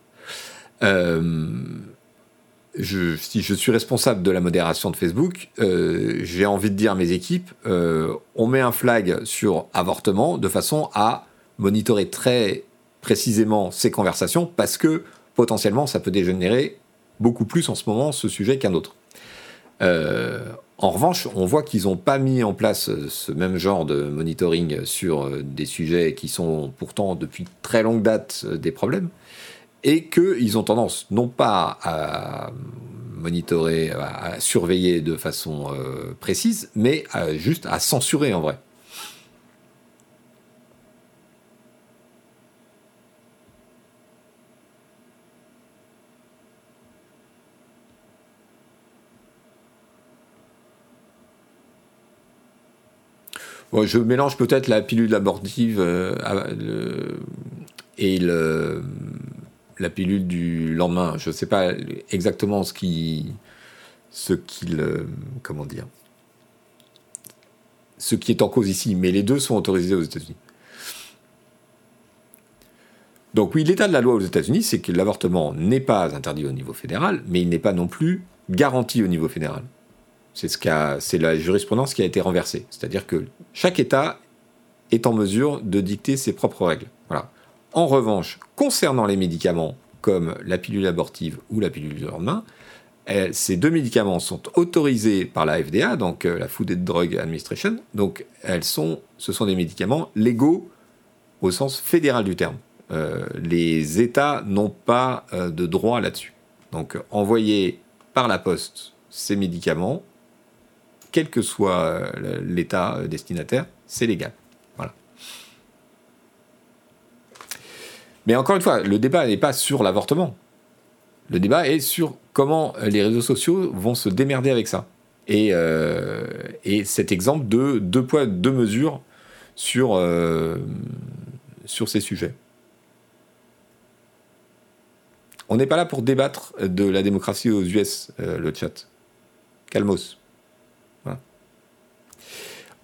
si je suis responsable de la modération de Facebook, j'ai envie de dire à mes équipes, on met un flag sur avortement de façon à monitorer très précisément ces conversations parce que potentiellement ça peut dégénérer beaucoup plus en ce moment ce sujet qu'un autre. Euh, en revanche, on voit qu'ils n'ont pas mis en place ce même genre de monitoring sur euh, des sujets qui sont pourtant depuis très longue date euh, des problèmes, et qu'ils ont tendance non pas à monitorer, à surveiller de façon précise, mais juste à censurer en vrai. Je mélange peut-être la pilule abortive euh, et la pilule du lendemain. Je ne sais pas exactement ce qui, ce qu'il, comment dire, ce qui est en cause ici, mais les deux sont autorisés aux États-Unis. Donc oui, l'état de la loi aux États-Unis, c'est que l'avortement n'est pas interdit au niveau fédéral, mais il n'est pas non plus garanti au niveau fédéral. C'est ce c'est la jurisprudence qui a été renversée. C'est-à-dire que chaque État est en mesure de dicter ses propres règles. Voilà. En revanche, concernant les médicaments comme la pilule abortive ou la pilule du lendemain, eh, ces deux médicaments sont autorisés par la FDA, donc euh, la Food and Drug Administration. Donc, elles sont, ce sont des médicaments légaux au sens fédéral du terme. Euh, les États n'ont pas euh, de droit là-dessus. Donc, envoyer par la poste ces médicaments quel que soit euh, l'État euh, destinataire, c'est légal. Mais encore une fois, le débat n'est pas sur l'avortement. Le débat est sur comment euh, les réseaux sociaux vont se démerder avec ça. Et, cet exemple de deux poids, deux mesures sur, ces sujets. On n'est pas là pour débattre de la démocratie aux US, le chat. Calmos.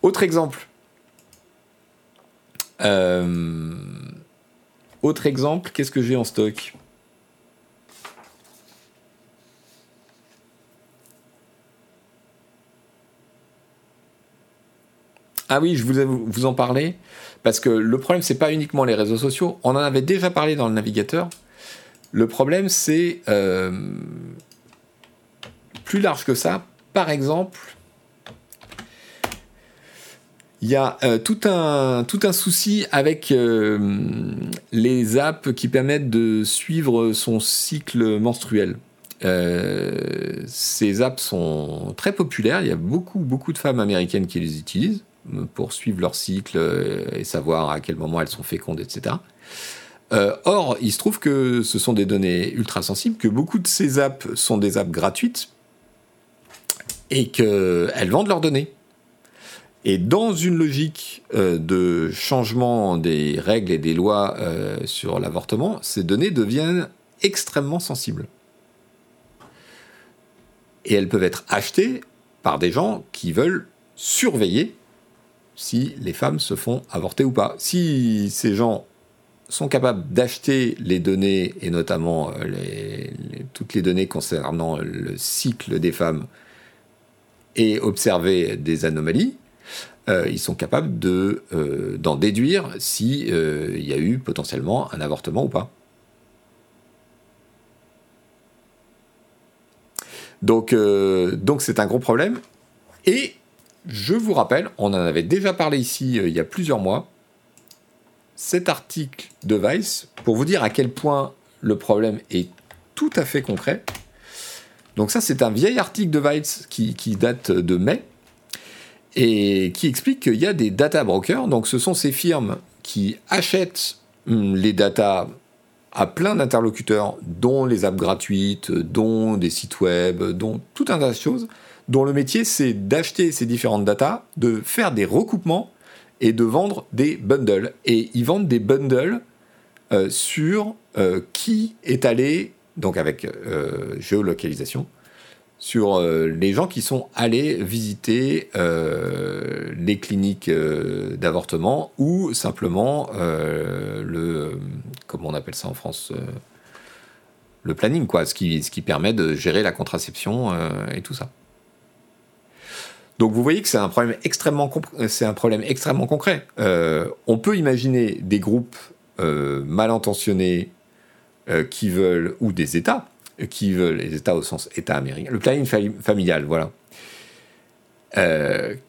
Autre exemple. Euh, autre exemple, qu'est-ce que j'ai en stock? Ah oui, je voulais vous en parler parce que le problème c'est pas uniquement les réseaux sociaux. On en avait déjà parlé dans le navigateur. Le problème c'est euh, plus large que ça. Par exemple, il y a euh, tout, un, tout un souci avec euh, les apps qui permettent de suivre son cycle menstruel. ces apps sont très populaires. Il y a beaucoup, beaucoup de femmes américaines qui les utilisent pour suivre leur cycle euh, et savoir à quel moment elles sont fécondes, etc. Euh, or, il se trouve que ce sont des données ultra sensibles, que beaucoup de ces apps sont des apps gratuites et qu'elles vendent leurs données. Et dans une logique euh, de changement des règles et des lois sur l'avortement, ces données deviennent extrêmement sensibles. Et elles peuvent être achetées par des gens qui veulent surveiller si les femmes se font avorter ou pas. Si ces gens sont capables d'acheter les données, et notamment euh, toutes les données concernant le cycle des femmes, et observer des anomalies, euh, ils sont capables euh, d'en déduire s'il il y a eu potentiellement un avortement ou pas. Donc, donc c'est un gros problème. Et je vous rappelle, on en avait déjà parlé ici euh, il y a plusieurs mois, cet article de Vice, pour vous dire à quel point le problème est tout à fait concret. Donc ça, c'est un vieil article de Vice qui, date de mai et qui explique qu'il y a des data brokers. Donc ce sont ces firmes qui achètent hum, les data à plein d'interlocuteurs, dont les apps gratuites, dont des sites web, dont tout un tas de choses, dont le métier c'est d'acheter ces différentes datas, de faire des recoupements et de vendre des bundles. Et ils vendent des bundles euh, sur euh, qui est allé, donc avec euh, géolocalisation, sur les gens qui sont allés visiter les cliniques d'avortement ou simplement le, comment on appelle ça en France le planning, quoi, ce qui, permet de gérer la contraception et tout ça. Donc vous voyez que c'est un problème extrêmement, concret. Euh, on peut imaginer des groupes euh, mal intentionnés euh, qui veulent, ou des États, qui veulent, les États au sens État américain, le planning familial, voilà,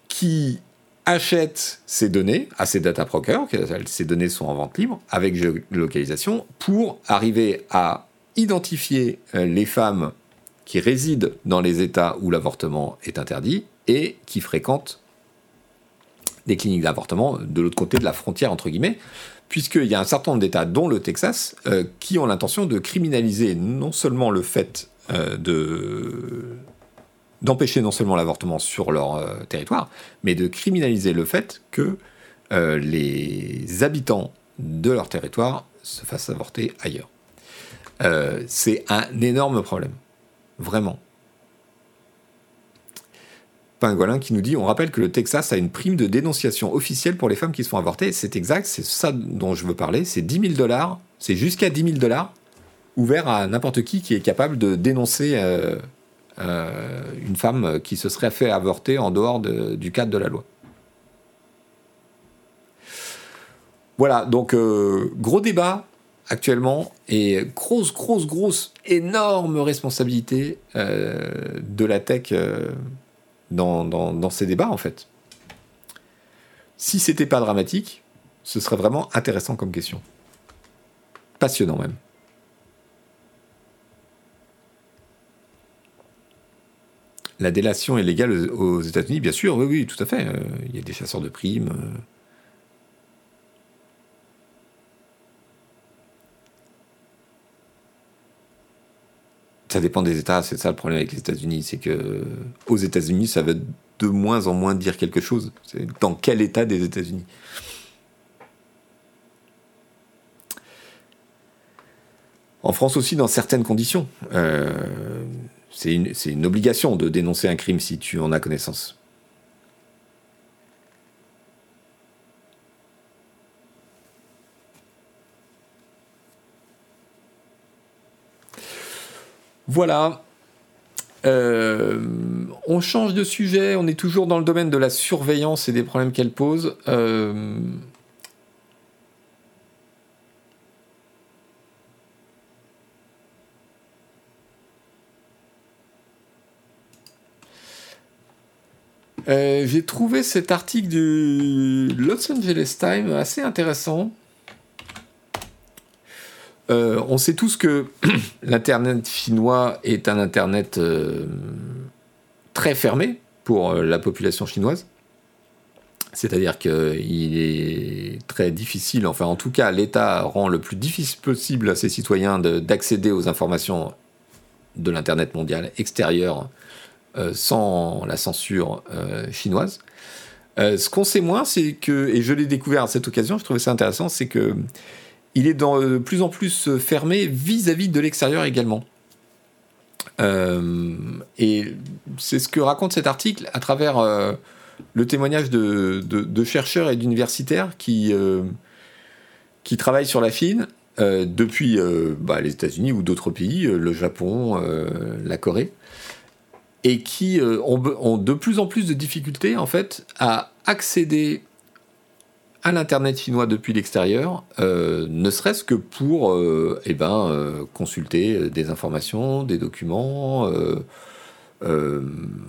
qui achètent ces données à ces data brokers, ces données sont en vente libre, avec géolocalisation, pour arriver à identifier les femmes qui résident dans les États où l'avortement est interdit et qui fréquentent des cliniques d'avortement de l'autre côté de la frontière, entre guillemets, puisqu'il y a un certain nombre d'États, dont le Texas, euh, qui ont l'intention de criminaliser non seulement le fait euh, de d'empêcher non seulement l'avortement sur leur euh, territoire, mais de criminaliser le fait que les habitants de leur territoire se fassent avorter ailleurs. c'est un énorme problème, vraiment. Pingolin qui nous dit on rappelle que le Texas a une prime de dénonciation officielle pour les femmes qui se font avorter. C'est exact, c'est ça dont je veux parler. C'est 10 000 dollars, c'est jusqu'à 10 000 dollars ouvert à n'importe qui qui est capable de dénoncer euh, euh, une femme qui se serait fait avorter en dehors du cadre de la loi. Voilà, donc euh, gros débat actuellement et grosse, grosse, grosse, énorme responsabilité de la tech dans, ces débats, en fait. Si c'était pas dramatique, ce serait vraiment intéressant comme question. Passionnant même. La délation est légale aux États-Unis, bien sûr, oui, oui, tout à fait. Euh, il y a des chasseurs de primes. Ça dépend des États, c'est ça le problème avec les États-Unis, c'est que aux États-Unis, ça veut de moins en moins dire quelque chose. Dans quel État des États-Unis En France aussi, dans certaines conditions. Euh, c'est une, une, obligation de dénoncer un crime si tu en as connaissance. Voilà. Euh, on change de sujet, on est toujours dans le domaine de la surveillance et des problèmes qu'elle pose. Euh, euh, j'ai trouvé cet article du Los Angeles Times assez intéressant. Euh, on sait tous que l'Internet chinois est un Internet euh, très fermé pour euh, la population chinoise. C'est-à-dire qu'il est très difficile, enfin en tout cas l'État rend le plus difficile possible à ses citoyens d'accéder aux informations de l'Internet mondial extérieur sans la censure chinoise. ce qu'on sait moins, c'est que, et je l'ai découvert à cette occasion, je trouvais ça intéressant, c'est que il est de plus en plus fermé vis-à-vis de l'extérieur également. Euh, et c'est ce que raconte cet article à travers euh, le témoignage de, chercheurs et d'universitaires qui, euh, travaillent sur la Chine depuis bah, les États-Unis ou d'autres pays, le Japon, la Corée, et qui ont, ont, de plus en plus de difficultés en fait à accéder à l'Internet chinois depuis l'extérieur, euh, ne serait-ce que pour euh, eh ben, euh, consulter des informations, des documents,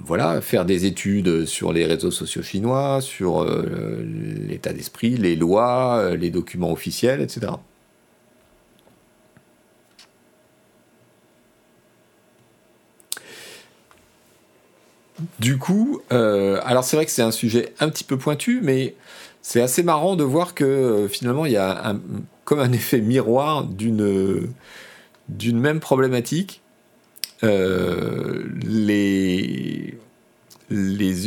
voilà, faire des études sur les réseaux sociaux chinois, sur l'état d'esprit, les lois, les documents officiels, etc. Du coup, alors c'est vrai que c'est un sujet un petit peu pointu, mais c'est assez marrant de voir que euh, finalement il y a comme un effet miroir d'une d'une même problématique. Euh, les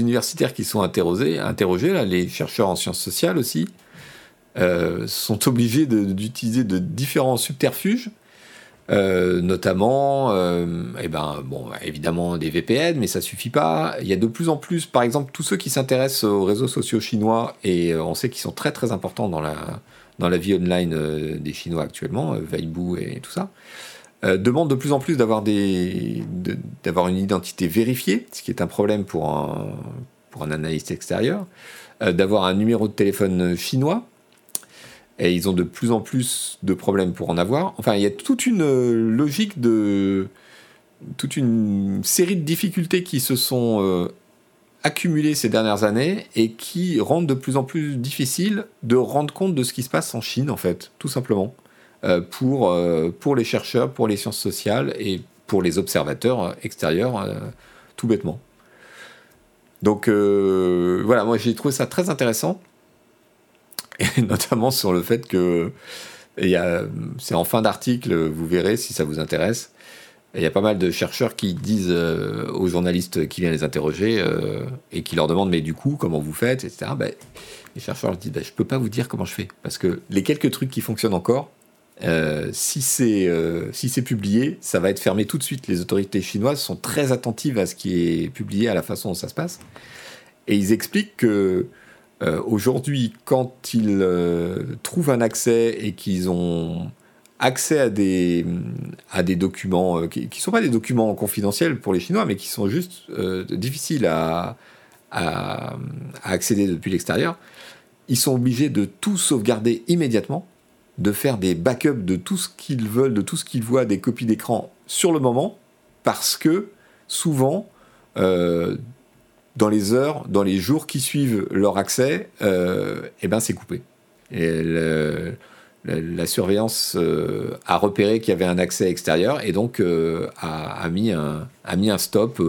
universitaires qui sont interrogés, interrogés là, les chercheurs en sciences sociales aussi, euh, sont obligés d'utiliser de, différents subterfuges euh, notamment, euh, eh ben, bon, évidemment des VPN, mais ça suffit pas. Il y a de plus en plus, par exemple, tous ceux qui s'intéressent aux réseaux sociaux chinois, et euh, on sait qu'ils sont très très importants dans la, dans la vie online des Chinois actuellement, Weibo et tout ça, demandent de plus en plus d'avoir des, d'avoir une identité vérifiée, ce qui est un problème pour un, pour un analyste extérieur, d'avoir un numéro de téléphone chinois, et ils ont de plus en plus de problèmes pour en avoir. Enfin, il y a toute une euh, logique de. toute une série de difficultés qui se sont euh, accumulées ces dernières années et qui rendent de plus en plus difficile de rendre compte de ce qui se passe en Chine, en fait, tout simplement. Euh, pour, pour les chercheurs, pour les sciences sociales et pour les observateurs extérieurs, tout bêtement. Donc voilà, moi j'ai trouvé ça très intéressant et notamment sur le fait que c'est en fin d'article, vous verrez si ça vous intéresse. Il y a pas mal de chercheurs qui disent euh, aux journalistes qui viennent les interroger euh, et qui leur demandent mais du coup comment vous faites, etc. Ben, les chercheurs leur disent ben, je peux pas vous dire comment je fais parce que les quelques trucs qui fonctionnent encore, euh, si c'est si c'est publié, ça va être fermé tout de suite. Les autorités chinoises sont très attentives à ce qui est publié, à la façon dont ça se passe, et ils expliquent que euh, aujourd'hui, quand ils euh, trouvent un accès et qu'ils ont accès à des, à des documents euh, qui ne sont pas des documents confidentiels pour les Chinois, mais qui sont juste difficiles à, à, accéder depuis l'extérieur, ils sont obligés de tout sauvegarder immédiatement, de faire des backups de tout ce qu'ils veulent, de tout ce qu'ils voient, des copies d'écran sur le moment, parce que souvent, dans les heures, dans les jours qui suivent leur accès, euh, eh ben c'est coupé. Et la surveillance euh, a repéré qu'il y avait un accès extérieur et donc euh, a, mis un, stop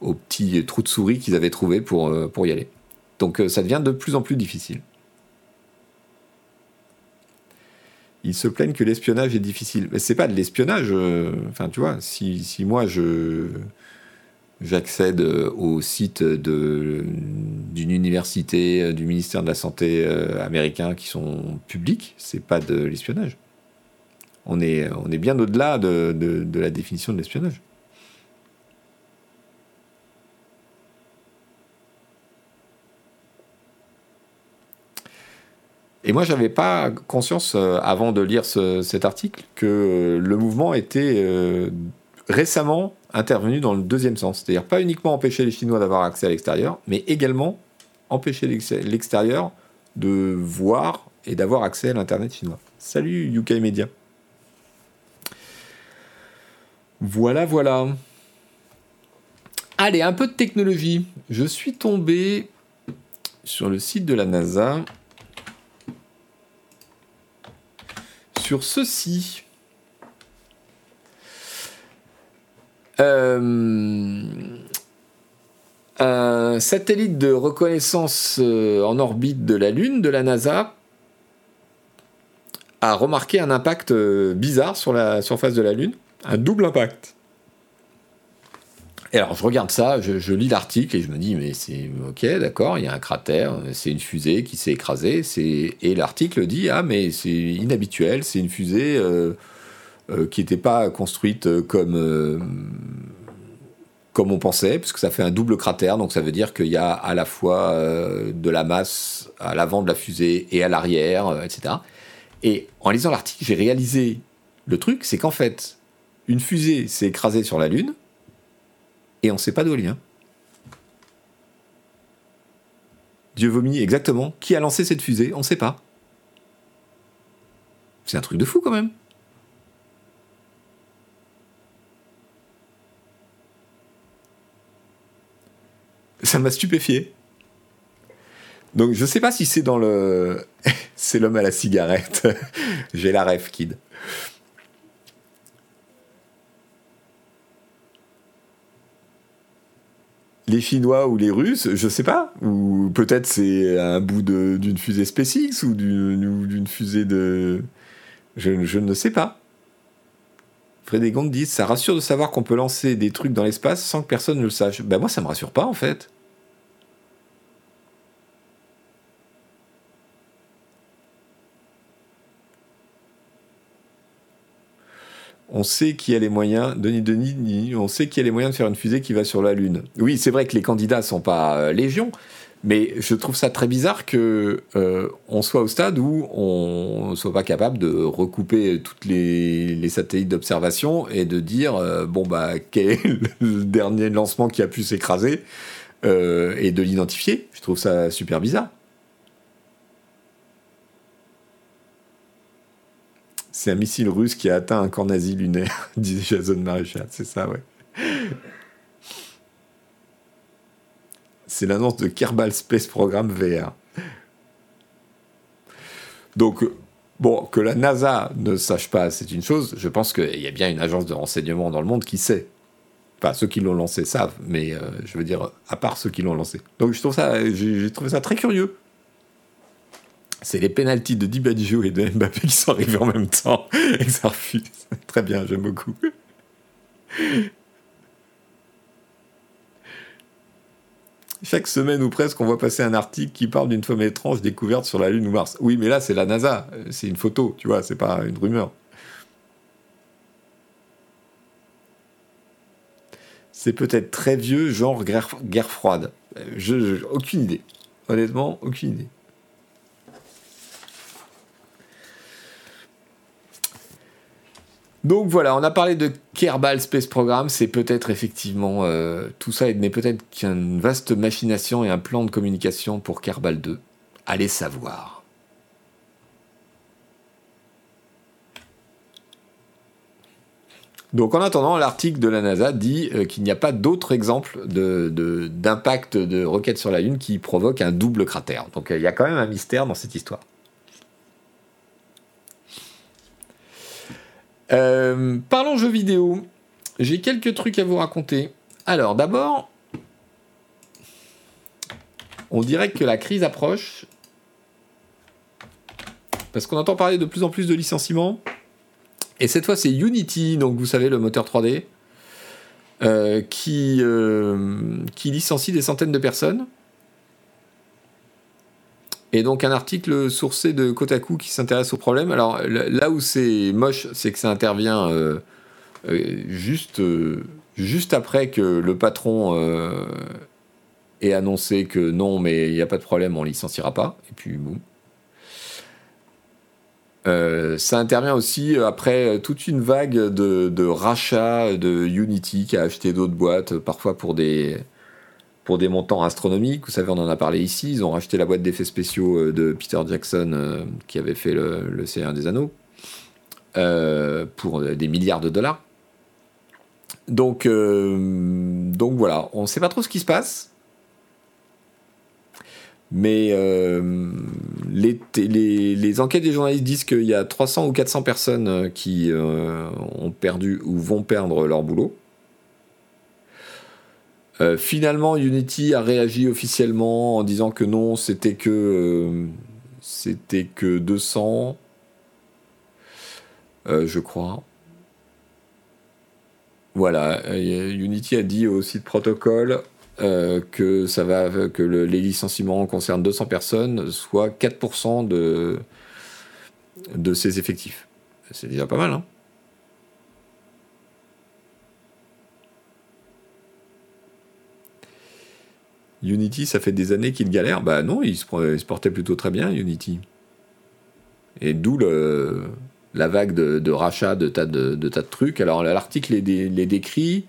au petit trou de souris qu'ils avaient trouvé pour, pour y aller. Donc ça devient de plus en plus difficile. Ils se plaignent que l'espionnage est difficile. Mais c'est pas de l'espionnage. Enfin, tu vois, si moi je j'accède euh, au site d'une université, euh, du ministère de la Santé euh, américain qui sont publics, c'est pas de l'espionnage. On est, on est bien au-delà de, de la définition de l'espionnage. Et moi, j'avais pas conscience, avant de lire cet article, que le mouvement était récemment intervenu dans le deuxième sens. C'est-à-dire pas uniquement empêcher les Chinois d'avoir accès à l'extérieur, mais également empêcher l'extérieur de voir et d'avoir accès à l'Internet chinois. Salut UK Media. Voilà, voilà. Allez, un peu de technologie. Je suis tombé sur le site de la NASA sur ceci. Euh, un satellite de reconnaissance euh, en orbite de la Lune de la NASA a remarqué un impact euh, bizarre sur la surface de la Lune, un double impact. Et alors je regarde ça, je, lis l'article et je me dis mais c'est ok d'accord, il y a un cratère, c'est une fusée qui s'est écrasée, et l'article dit ah mais c'est inhabituel, c'est une fusée euh, euh, qui n'était pas construite comme euh, comme on pensait, puisque ça fait un double cratère, donc ça veut dire qu'il y a à la fois de la masse à l'avant de la fusée et à l'arrière, etc. Et en lisant l'article, j'ai réalisé le truc, c'est qu'en fait une fusée s'est écrasée sur la Lune et on ne sait pas d'où elle vient. Dieu vomit exactement. Qui a lancé cette fusée On ne sait pas. C'est un truc de fou quand même. Ça m'a stupéfié. Donc je ne sais pas si c'est dans le... c'est l'homme à la cigarette. J'ai la rêve, kid. les Chinois ou les Russes, je sais pas. Ou peut-être c'est un bout d'une fusée SpaceX ou d'une fusée de. Je, ne sais pas. Frédéric dit Ça rassure de savoir qu'on peut lancer des trucs dans l'espace sans que personne ne le sache. Ben moi, ça me rassure pas en fait. on sait qu'il y a les moyens, Denis Denis, on sait qu'il y a les moyens de faire une fusée qui va sur la Lune. Oui, c'est vrai que les candidats sont pas euh, légion, mais je trouve ça très bizarre que euh, on soit au stade où on ne soit pas capable de recouper tous les, satellites d'observation et de dire euh, bon bah quel est le dernier lancement qui a pu s'écraser et de l'identifier. Je trouve ça super bizarre. C'est un missile russe qui a atteint un camp nazi lunaire, dit Jason Maréchal. C'est ça, ouais. C'est l'annonce de Kerbal Space Program VR. Donc, bon, que la NASA ne sache pas, c'est une chose. Je pense qu'il y a bien une agence de renseignement dans le monde qui sait. Enfin, ceux qui l'ont lancé savent, mais euh, je veux dire, à part ceux qui l'ont lancé. Donc, je trouve ça, j'ai trouvé ça très curieux c'est les pénalties de Dibadjou et de Mbappé qui sont arrivés en même temps et ça refuse. Très bien, j'aime beaucoup. Chaque semaine ou presque, on voit passer un article qui parle d'une femme étrange découverte sur la Lune ou Mars. Oui, mais là, c'est la NASA. C'est une photo, tu vois, c'est pas une rumeur. C'est peut-être très vieux, genre guerre, froide. je, aucune idée. Honnêtement, aucune idée. Donc voilà, on a parlé de Kerbal Space Program, c'est peut-être effectivement euh, tout ça n'est peut-être qu'une vaste machination et un plan de communication pour Kerbal 2. Allez savoir. Donc en attendant, l'article de la NASA dit euh, qu'il n'y a pas d'autres exemples d'impact de, roquettes sur la Lune qui provoquent un double cratère. Donc il y a quand même un mystère dans cette histoire. Euh, parlons jeux vidéo. J'ai quelques trucs à vous raconter. Alors, d'abord, on dirait que la crise approche. Parce qu'on entend parler de plus en plus de licenciements. Et cette fois, c'est Unity, donc vous savez, le moteur 3D, euh, euh, qui licencie des centaines de personnes. Et donc un article sourcé de Kotaku qui s'intéresse au problème. Alors là où c'est moche, c'est que ça intervient euh, euh, juste, euh, juste après que le patron ait annoncé que non, mais il n'y a pas de problème, on licenciera pas. Et puis boum. ça intervient aussi après toute une vague de, de rachats de Unity qui a acheté d'autres boîtes, parfois pour des, pour des montants astronomiques. Vous savez, on en a parlé ici. Ils ont racheté la boîte d'effets spéciaux euh, de Peter Jackson euh, qui avait fait le, le Seigneur des Anneaux euh, pour des milliards de dollars. Donc, donc voilà, on ne sait pas trop ce qui se passe. Mais les, les, les, enquêtes des journalistes disent qu'il y a 300 ou 400 personnes qui ont perdu ou vont perdre leur boulot. Euh, finalement, Unity a réagi officiellement en disant que non, c'était que euh, c'était que 200, euh, je crois. Voilà, Unity a dit au site protocole que ça va que les licenciements concernent 200 personnes, soit 4% de de ses effectifs. C'est déjà pas mal, hein Unity, ça fait des années qu'il galère. Bah non, il se, portait plutôt très bien, Unity. Et d'où la vague de, rachat de tas de, tas de trucs. Alors l'article les, décrit.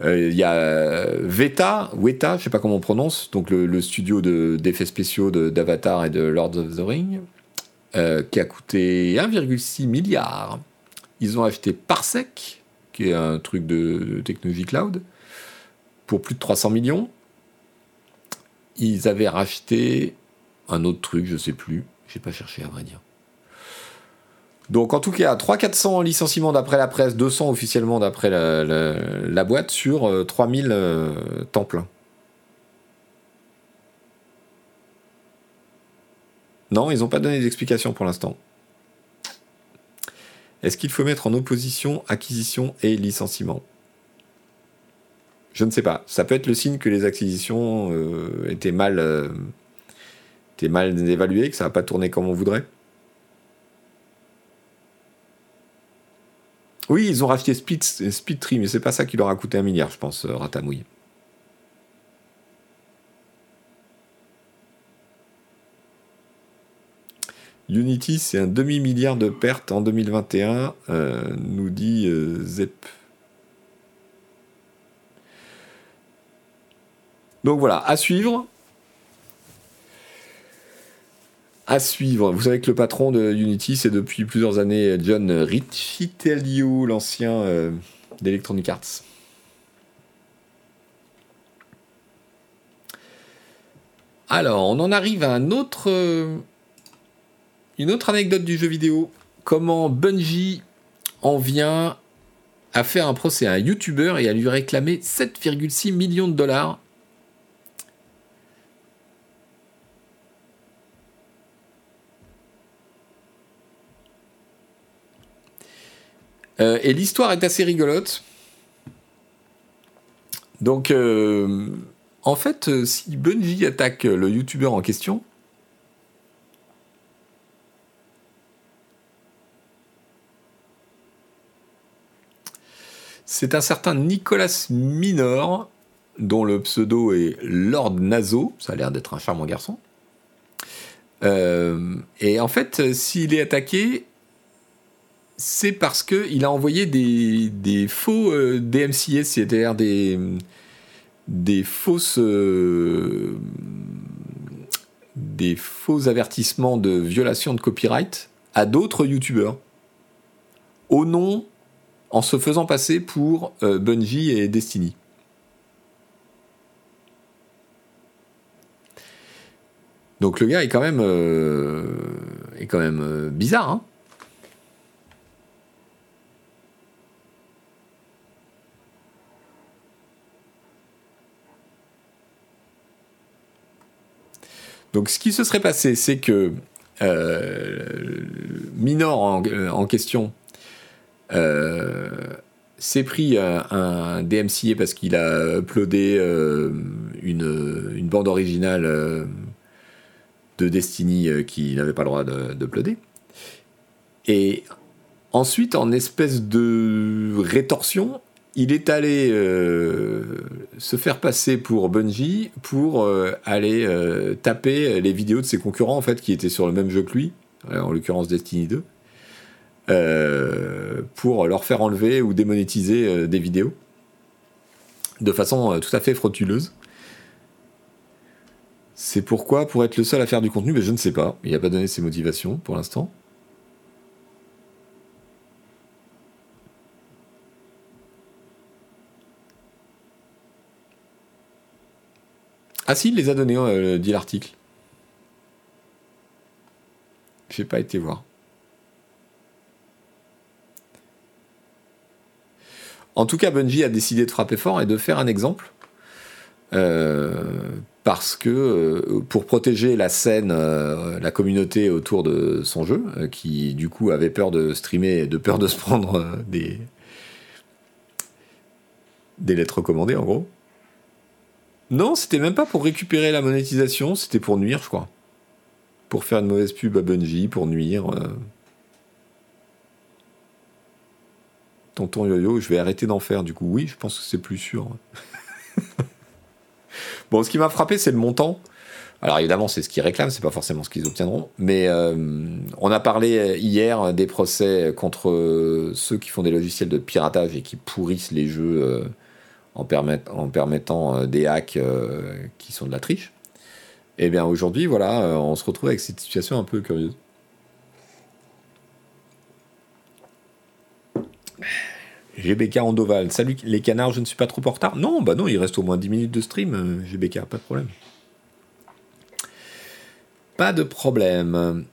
Euh, il y a Veta, Weta, je sais pas comment on prononce, donc le, studio d'effets spéciaux d'Avatar et de Lord of the Ring, euh, qui a coûté 1,6 milliard. Ils ont acheté Parsec, qui est un truc de technologie cloud, pour plus de 300 millions ils avaient racheté un autre truc, je sais plus. J'ai pas cherché à vrai dire. Donc en tout cas, 300-400 licenciements d'après la presse, 200 officiellement d'après la, boîte sur 3000 euh, euh, temps plein. Non, ils n'ont pas donné d'explication pour l'instant. Est-ce qu'il faut mettre en opposition acquisition et licenciement? Je ne sais pas. Ça peut être le signe que les acquisitions euh, étaient mal, euh, étaient mal évaluées, que ça n'a pas tourné comme on voudrait. Oui, ils ont racheté Speed, Speedtree, mais c'est pas ça qui leur a coûté un milliard, je pense, euh, Ratamouille. Unity, c'est un demi-milliard de pertes en 2021, nous dit Zep. Donc voilà, à suivre. À suivre. Vous savez que le patron de Unity, c'est depuis plusieurs années John Riccitelliu, l'ancien euh, d'Electronic Arts. Alors, on en arrive à un autre, euh, une autre anecdote du jeu vidéo. Comment Bungie en vient à faire un procès à un YouTuber et à lui réclamer 7,6 millions de dollars Euh, et l'histoire est assez rigolote. Donc, euh, en fait, euh, si Bungie attaque le youtubeur en question, c'est un certain Nicolas Minor, dont le pseudo est Lord Nazo, ça a l'air d'être un charmant garçon. et en fait, s'il est attaqué, c'est parce qu'il a envoyé des, faux euh, DMCS, c'est-à-dire des, fausses. Euh, des faux avertissements de violation de copyright à d'autres youtubeurs au nom en se faisant passer pour euh, Bungie et Destiny. Donc le gars est quand même, est quand même bizarre. Hein Donc ce qui se serait passé, c'est que euh, Minor en, euh, question euh, s'est pris un, DMCA parce qu'il a uploadé une, bande originale de Destiny euh, qui n'avait pas le droit de, de uploader. Et ensuite, en espèce de rétorsion, il est allé euh, se faire passer pour Bungie pour euh, aller euh, taper les vidéos de ses concurrents en fait qui étaient sur le même jeu que lui, en l'occurrence Destiny 2, pour leur faire enlever ou démonétiser des vidéos de façon tout à fait frauduleuse. C'est pourquoi, pour être le seul à faire du contenu, mais je ne sais pas. Il n'a pas donné ses motivations pour l'instant. Ah si, il les a donnés, euh, dit l'article. J'ai pas été voir. En tout cas, Bungie a décidé de frapper fort et de faire un exemple. Euh, parce que euh, pour protéger la scène, la communauté autour de son jeu, qui du coup avait peur de streamer, de peur de se prendre des des lettres recommandées en gros, non, c'était même pas pour récupérer la monétisation, c'était pour nuire, je crois. Pour faire une mauvaise pub à Bungie, pour nuire. Euh. Tonton Yo-Yo, je vais arrêter d'en faire, du coup. Oui, je pense que c'est plus sûr. bon, ce qui m'a frappé, c'est le montant. Alors évidemment, c'est ce qu'ils réclament, c'est pas forcément ce qu'ils obtiendront. Mais euh, on a parlé hier des procès contre ceux qui font des logiciels de piratage et qui pourrissent les jeux. En, en permettant euh, des hacks euh, qui sont de la triche. Et eh bien aujourd'hui, voilà, euh, on se retrouve avec cette situation un peu curieuse. GBK Andoval, salut les canards, je ne suis pas trop en retard. Non, bah non, il reste au moins 10 minutes de stream, GBK, pas de problème. Pas de problème.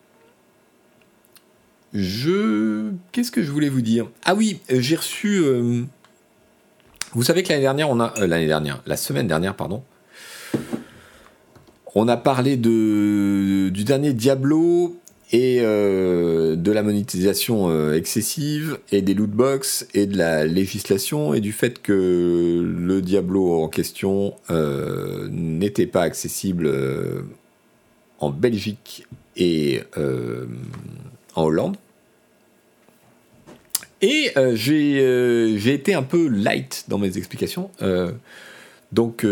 Je. Qu'est-ce que je voulais vous dire? Ah oui, j'ai reçu. Vous savez que l'année dernière, on a euh, l'année dernière, la semaine dernière, pardon, on a parlé du dernier Diablo et euh, de la monétisation euh, excessive et des loot box et de la législation et du fait que le Diablo en question n'était pas accessible en Belgique et en Hollande. Et euh, euh, j'ai été un peu light dans mes explications. Euh, donc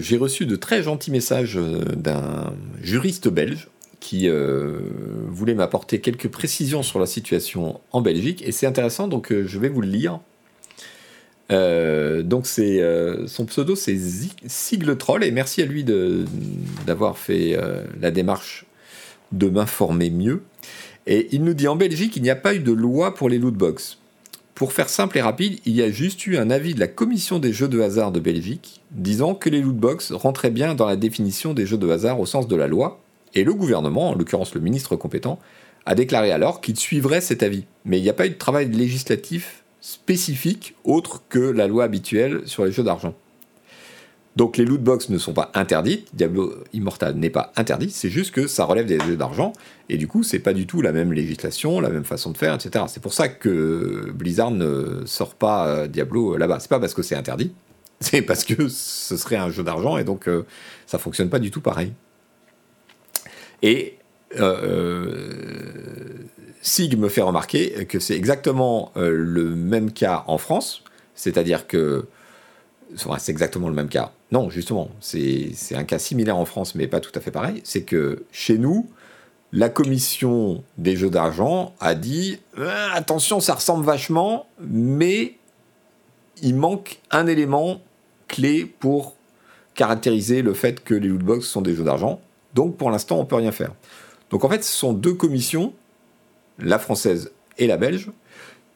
j'ai reçu de très gentils messages d'un juriste belge qui voulait m'apporter quelques précisions sur la situation en Belgique. Et c'est intéressant, donc je vais vous le lire. donc son pseudo c'est Sigle Troll et merci à lui d'avoir fait la démarche de m'informer mieux. Et il nous dit en Belgique il n'y a pas eu de loi pour les lootbox. Pour faire simple et rapide, il y a juste eu un avis de la commission des jeux de hasard de Belgique disant que les lootbox rentraient bien dans la définition des jeux de hasard au sens de la loi, et le gouvernement, en l'occurrence le ministre compétent, a déclaré alors qu'il suivrait cet avis. Mais il n'y a pas eu de travail législatif spécifique autre que la loi habituelle sur les jeux d'argent. Donc les loot box ne sont pas interdites, Diablo Immortal n'est pas interdit, c'est juste que ça relève des jeux d'argent, et du coup c'est pas du tout la même législation, la même façon de faire, etc. C'est pour ça que Blizzard ne sort pas euh, Diablo là-bas. C'est pas parce que c'est interdit, c'est parce que ce serait un jeu d'argent, et donc euh, ça fonctionne pas du tout pareil. Et euh, Sig me fait remarquer que c'est exactement le même cas en France, c'est-à-dire que c'est exactement le même cas. Non, justement, c'est un cas similaire en France, mais pas tout à fait pareil. C'est que chez nous, la commission des jeux d'argent a dit euh, attention, ça ressemble vachement, mais il manque un élément clé pour caractériser le fait que les lootbox sont des jeux d'argent. Donc pour l'instant, on peut rien faire. Donc en fait, ce sont deux commissions, la française et la belge,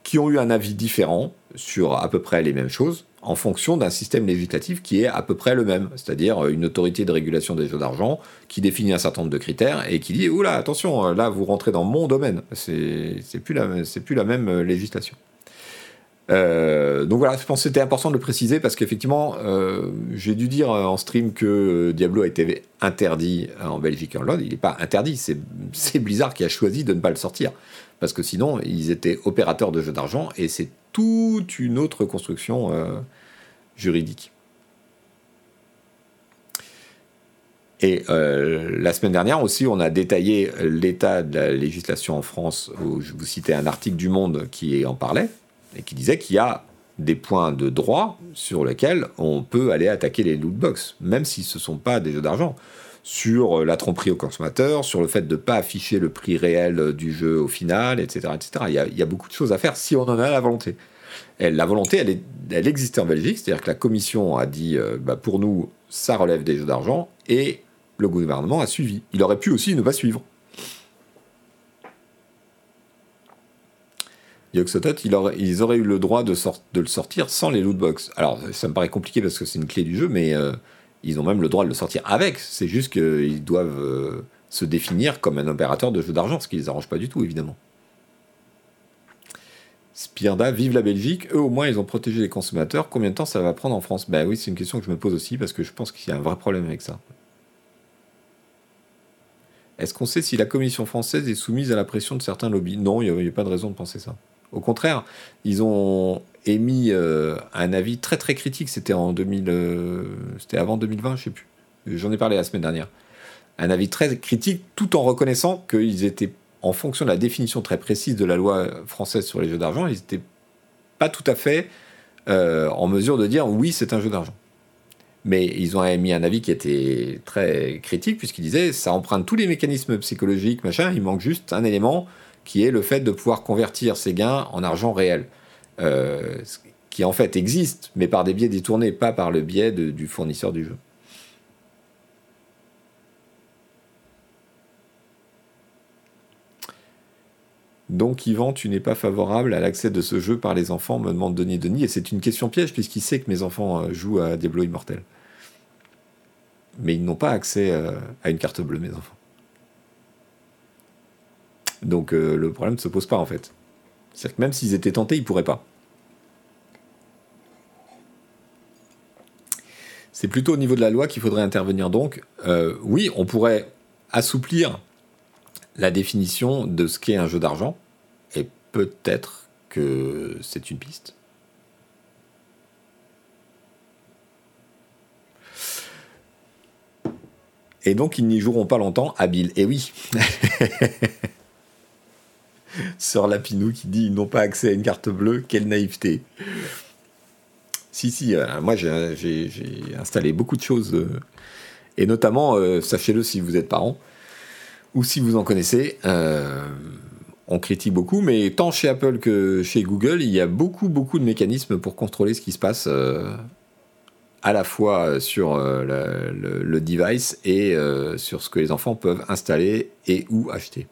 qui ont eu un avis différent sur à peu près les mêmes choses en fonction d'un système législatif qui est à peu près le même, c'est-à-dire une autorité de régulation des jeux d'argent qui définit un certain nombre de critères et qui dit oula attention là vous rentrez dans mon domaine, c'est plus la plus la même euh, législation. Euh, donc voilà, je pense que c'était important de le préciser parce qu'effectivement, euh, j'ai dû dire en stream que Diablo a été interdit en Belgique et en Hollande. Il n'est pas interdit, c'est Blizzard qui a choisi de ne pas le sortir. Parce que sinon, ils étaient opérateurs de jeux d'argent et c'est toute une autre construction euh, juridique. Et euh, la semaine dernière aussi, on a détaillé l'état de la législation en France, où je vous citais un article du Monde qui en parlait, et qui disait qu'il y a des points de droit sur lesquels on peut aller attaquer les loot box, même si ce ne sont pas des jeux d'argent. Sur la tromperie au consommateur, sur le fait de ne pas afficher le prix réel du jeu au final, etc. etc. Il, y a, il beaucoup de choses à faire si on en a la volonté. La volonté, elle, est, elle existait en Belgique, c'est-à-dire que la commission a dit euh, bah, pour nous, ça relève des jeux d'argent, et le gouvernement a suivi. Il aurait pu aussi ne pas suivre. Yoxotot, ils auraient eu le droit de, le sortir sans les lootbox. Alors, ça me paraît compliqué parce que c'est une clé du jeu, mais euh, ils ont même le droit de le sortir avec. C'est juste qu'ils doivent euh, se définir comme un opérateur de jeux d'argent, ce qui les arrange pas du tout, évidemment. Spirda, vive la Belgique. Eux, au moins, ils ont protégé les consommateurs. Combien de temps ça va prendre en France? Ben oui, c'est une question que je me pose aussi parce que je pense qu'il y a un vrai problème avec ça. Est-ce qu'on sait si la Commission française est soumise à la pression de certains lobbies? Non, il n'y a, pas de raison de penser ça. Au contraire, ils ont émis euh, un avis très très critique. C'était en 2000, euh, c'était avant 2020, je sais plus. J'en ai parlé la semaine dernière. Un avis très critique, tout en reconnaissant qu'ils étaient, en fonction de la définition très précise de la loi française sur les jeux d'argent, ils n'étaient pas tout à fait euh, en mesure de dire oui, c'est un jeu d'argent. Mais ils ont émis un avis qui était très critique, puisqu'ils disaient ça emprunte tous les mécanismes psychologiques, machin, il manque juste un élément qui est le fait de pouvoir convertir ces gains en argent réel. Euh, qui en fait existe, mais par des biais détournés, pas par le biais du fournisseur du jeu. Donc Yvan, tu n'es pas favorable à l'accès de ce jeu par les enfants, me demande Denis Denis, et c'est une question piège puisqu'il sait que mes enfants euh, jouent à Diablo Immortel. Mais ils n'ont pas accès euh, à une carte bleue, mes enfants. Donc le problème ne se pose pas en fait. C'est-à-dire que même s'ils étaient tentés, ils pourraient pas. C'est plutôt au niveau de la loi qu'il faudrait intervenir donc. oui, on pourrait assouplir la définition de ce qu'est un jeu d'argent, et peut-être que c'est une piste. Et donc ils n'y joueront pas longtemps, habile. Et oui. Sœur Lapinou qui dit ils n'ont pas accès à une carte bleue, quelle naïveté. Si, si, euh, moi j'ai installé beaucoup de choses, euh, et notamment, euh, sachez-le si vous êtes parent, ou si vous en connaissez. On critique beaucoup, mais tant chez Apple que chez Google, il y a beaucoup, beaucoup de mécanismes pour contrôler ce qui se passe à la fois sur euh, le, device et sur ce que les enfants peuvent installer et ou acheter.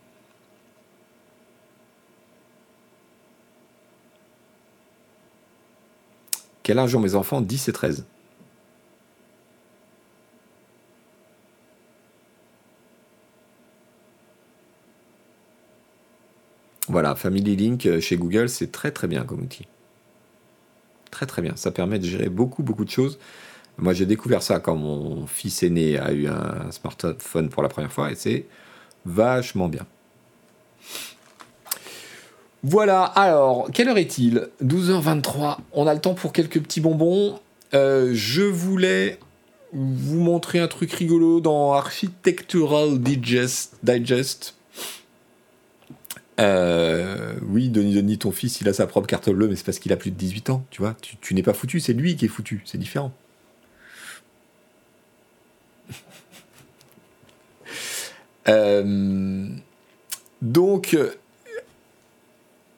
Quel âge ont mes enfants? 10 et 13. Voilà, Family Link euh, chez Google, c'est très très bien comme outil. Très très bien. Ça permet de gérer beaucoup beaucoup de choses. Moi, j'ai découvert ça quand mon fils aîné a eu un smartphone pour la première fois et c'est vachement bien. Voilà, alors, quelle heure est-il? 12h23. On a le temps pour quelques petits bonbons. Euh, je voulais vous montrer un truc rigolo dans Architectural Digest. Digest euh, oui, Denis Denis, ton fils, il a sa propre carte bleue, mais c'est parce qu'il a plus de 18 ans, tu vois. Tu, n'es pas foutu, c'est lui qui est foutu, c'est différent. Euh, donc,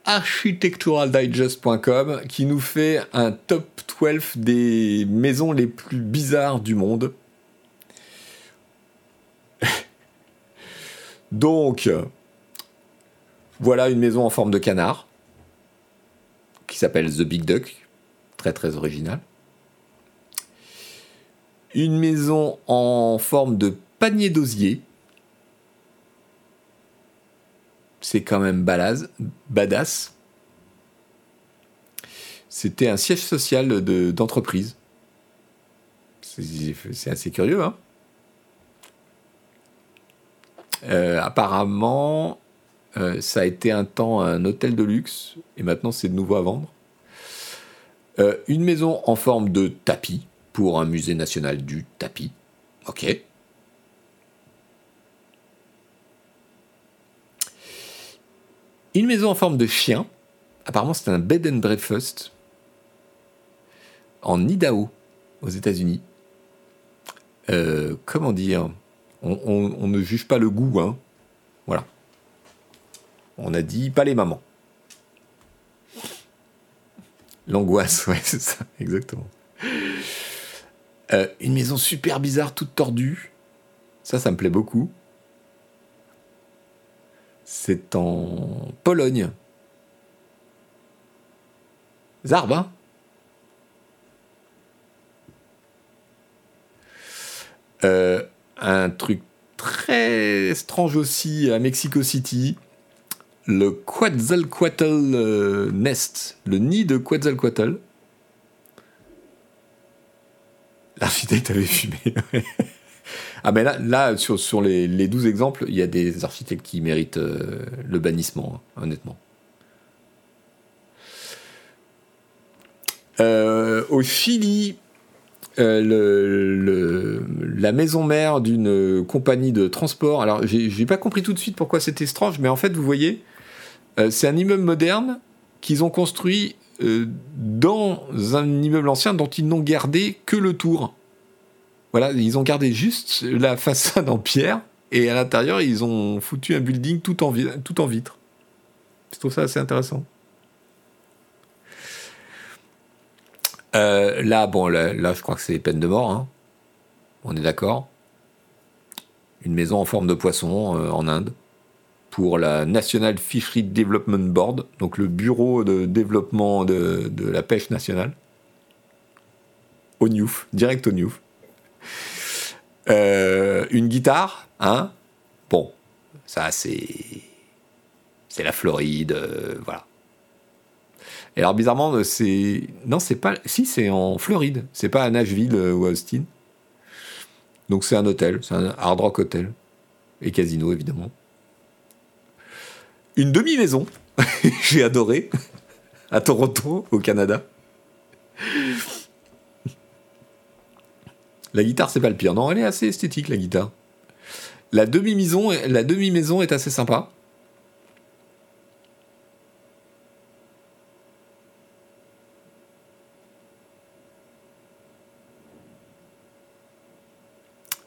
architecturaldigest.com qui nous fait un top 12 des maisons les plus bizarres du monde. Donc, voilà une maison en forme de canard qui s'appelle The Big Duck, très très original. Une maison en forme de panier d'osier. C'est quand même badass. C'était un siège social d'entreprise. c'est assez curieux, hein euh, apparemment, euh, ça a été un temps un hôtel de luxe et maintenant c'est de nouveau à vendre. Euh, une maison en forme de tapis pour un musée national du tapis. Ok. Une maison en forme de chien. Apparemment, c'est un bed and breakfast en Idaho, aux États-Unis. Euh, comment dire? On, ne juge pas le goût, hein. Voilà. On a dit pas les mamans. L'angoisse, ouais, c'est ça, exactement. Euh, une maison super bizarre, toute tordue. Ça, ça me plaît beaucoup. C'est en Pologne. Zarb, hein euh, un truc très étrange aussi à Mexico City. Le Quetzalcoatl euh, Nest, le nid de Quetzalcoatl. L'architecte avait fumé. ah mais là, là sur, sur les, les 12 exemples, il y a des architectes qui méritent euh, le bannissement, hein, honnêtement. Euh, au Chili, euh, la maison mère d'une compagnie de transport. Alors, j'ai pas compris tout de suite pourquoi c'était étrange, mais en fait, vous voyez, c'est un immeuble moderne qu'ils ont construit dans un immeuble ancien dont ils n'ont gardé que le tour. Voilà, ils ont gardé juste la façade en pierre et à l'intérieur, ils ont foutu un building tout en, vitre. Je trouve ça assez intéressant. Euh, là, bon, là, je crois que c'est peine de mort. Hein. On est d'accord. Une maison en forme de poisson euh, en Inde pour la National Fishery Development Board, donc le bureau de développement de, la pêche nationale. Au direct au Newf. Euh, une guitare, hein Bon, ça c'est. C'est la Floride, euh, voilà. Et alors bizarrement, c'est. Non, c'est pas. Si, c'est en Floride, c'est pas à Nashville euh, ou à Austin. Donc c'est un hôtel, c'est un hard rock hotel. Et casino évidemment une demi-maison. J'ai adoré. À Toronto, au Canada. La guitare, c'est pas le pire. Non, elle est assez esthétique, la guitare. La demi-maison, la demi-maison est assez sympa.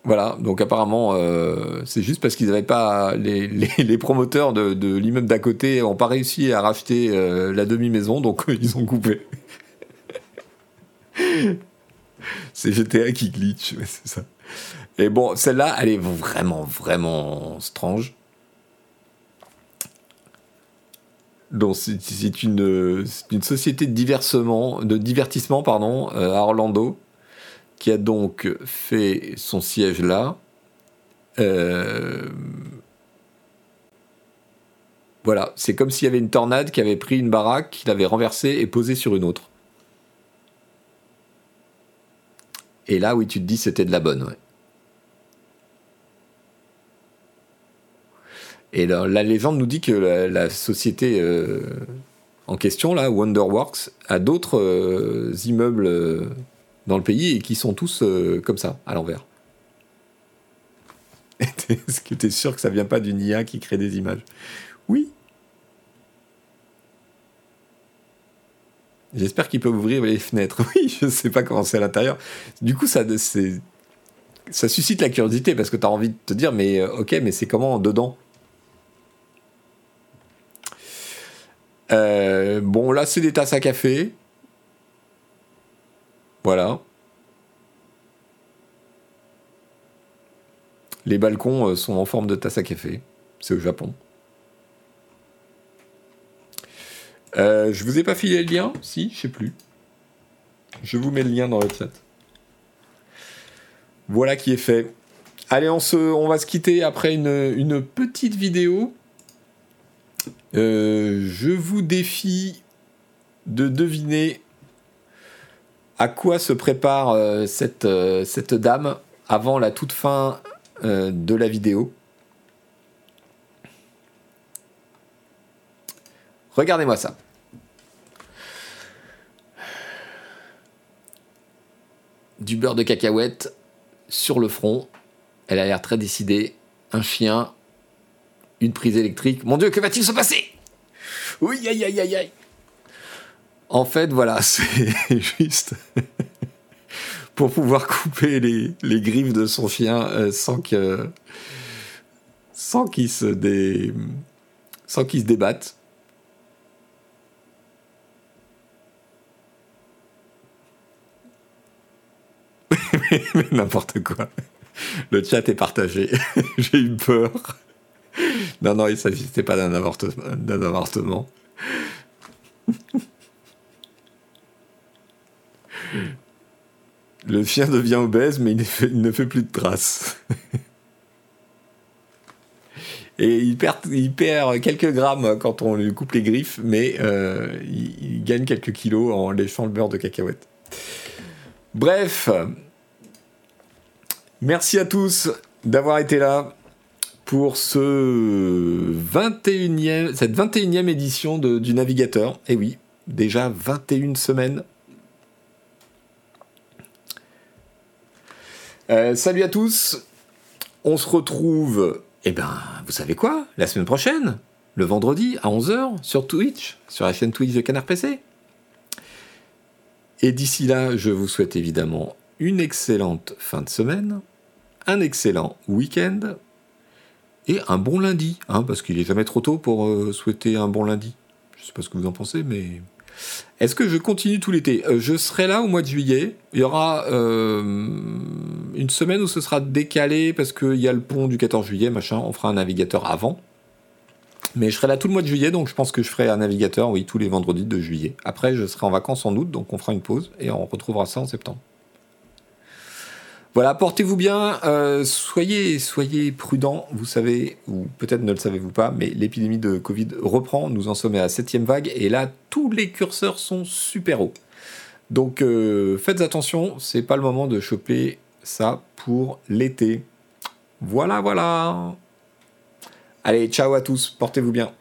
Voilà, donc apparemment, euh, c'est juste parce qu'ils n'avaient pas. Les, promoteurs de, l'immeuble d'à côté n'ont pas réussi à racheter euh, la demi-maison, donc ils ont coupé. C'est GTA qui glitch, c'est ça. Et bon, celle-là, elle est vraiment, vraiment strange. Donc c'est une, société de, de divertissement pardon, euh, à Orlando qui a donc fait son siège là. Euh, voilà, c'est comme s'il y avait une tornade qui avait pris une baraque, qui l'avait renversée et posée sur une autre. Et là, oui, tu te dis c'était de la bonne. Et la, légende nous dit que la, société euh, en question, là, Wonderworks, a d'autres euh, immeubles dans le pays et qui sont tous euh, comme ça, à l'envers. Est-ce que tu es sûr que ça vient pas d'une IA qui crée des images? Oui. J'espère qu'il peut ouvrir les fenêtres. Oui, je sais pas comment c'est à l'intérieur. Du coup, ça, ça suscite la curiosité parce que tu as envie de te dire, mais euh, ok, mais c'est comment dedans? Euh, Bon, là, c'est des tasses à café. Voilà. Les balcons euh, sont en forme de tasse à café. C'est au Japon. Euh, je vous ai pas filé le lien Si, je sais plus. Je vous mets le lien dans le chat. Voilà qui est fait. Allez, on, va se quitter après une, petite vidéo. Euh, je vous défie de deviner à quoi se prépare euh, cette, euh, cette dame avant la toute fin de la vidéo. Regardez-moi ça. Du beurre de cacahuète sur le front. Elle a l'air très décidée. Un chien, une prise électrique. Mon Dieu, que va-t-il se passer? Oui, aïe, aïe, aïe, aïe. En fait, voilà, c'est juste pour pouvoir couper les, griffes de son chien euh, sans que sans qu'il se dé... sans qu'il se débatte. N'importe quoi. Le chat est partagé. J'ai eu peur. Non, non, il ne s'agissait pas d'un avortement. Le chien devient obèse, mais il, ne fait plus de traces. Et il perd, il perd, quelques grammes quand on lui coupe les griffes, mais euh, il, il, gagne quelques kilos en léchant le beurre de cacahuète. Bref, merci à tous d'avoir été là pour ce 21e, cette 21e édition du Navigateur. Et oui, déjà 21 semaines. Euh, salut à tous. On se retrouve, eh ben, vous savez quoi? La semaine prochaine, le vendredi à 11h sur Twitch, sur la chaîne Twitch de Canard PC. Et d'ici là, je vous souhaite évidemment une excellente fin de semaine, un excellent week-end et un bon lundi, hein, parce qu'il est jamais trop tôt pour euh, souhaiter un bon lundi. Je sais pas ce que vous en pensez, mais est-ce que je continue tout l'été? Euh, Je serai là au mois de juillet. Il y aura euh, une semaine où ce sera décalé parce qu'il y a le pont du 14 juillet, machin. On fera un navigateur avant. Mais je serai là tout le mois de juillet, donc je pense que je ferai un navigateur, oui, tous les vendredis de juillet. Après, je serai en vacances en août, donc on fera une pause et on retrouvera ça en septembre. Voilà, portez-vous bien, euh, soyez, soyez prudents, vous savez, ou peut-être ne le savez-vous pas, mais l'épidémie de Covid reprend, nous en sommes à la septième vague, et là, tous les curseurs sont super hauts. Donc euh, faites attention, c'est pas le moment de choper ça pour l'été. Voilà, voilà. Allez, ciao à tous, portez-vous bien.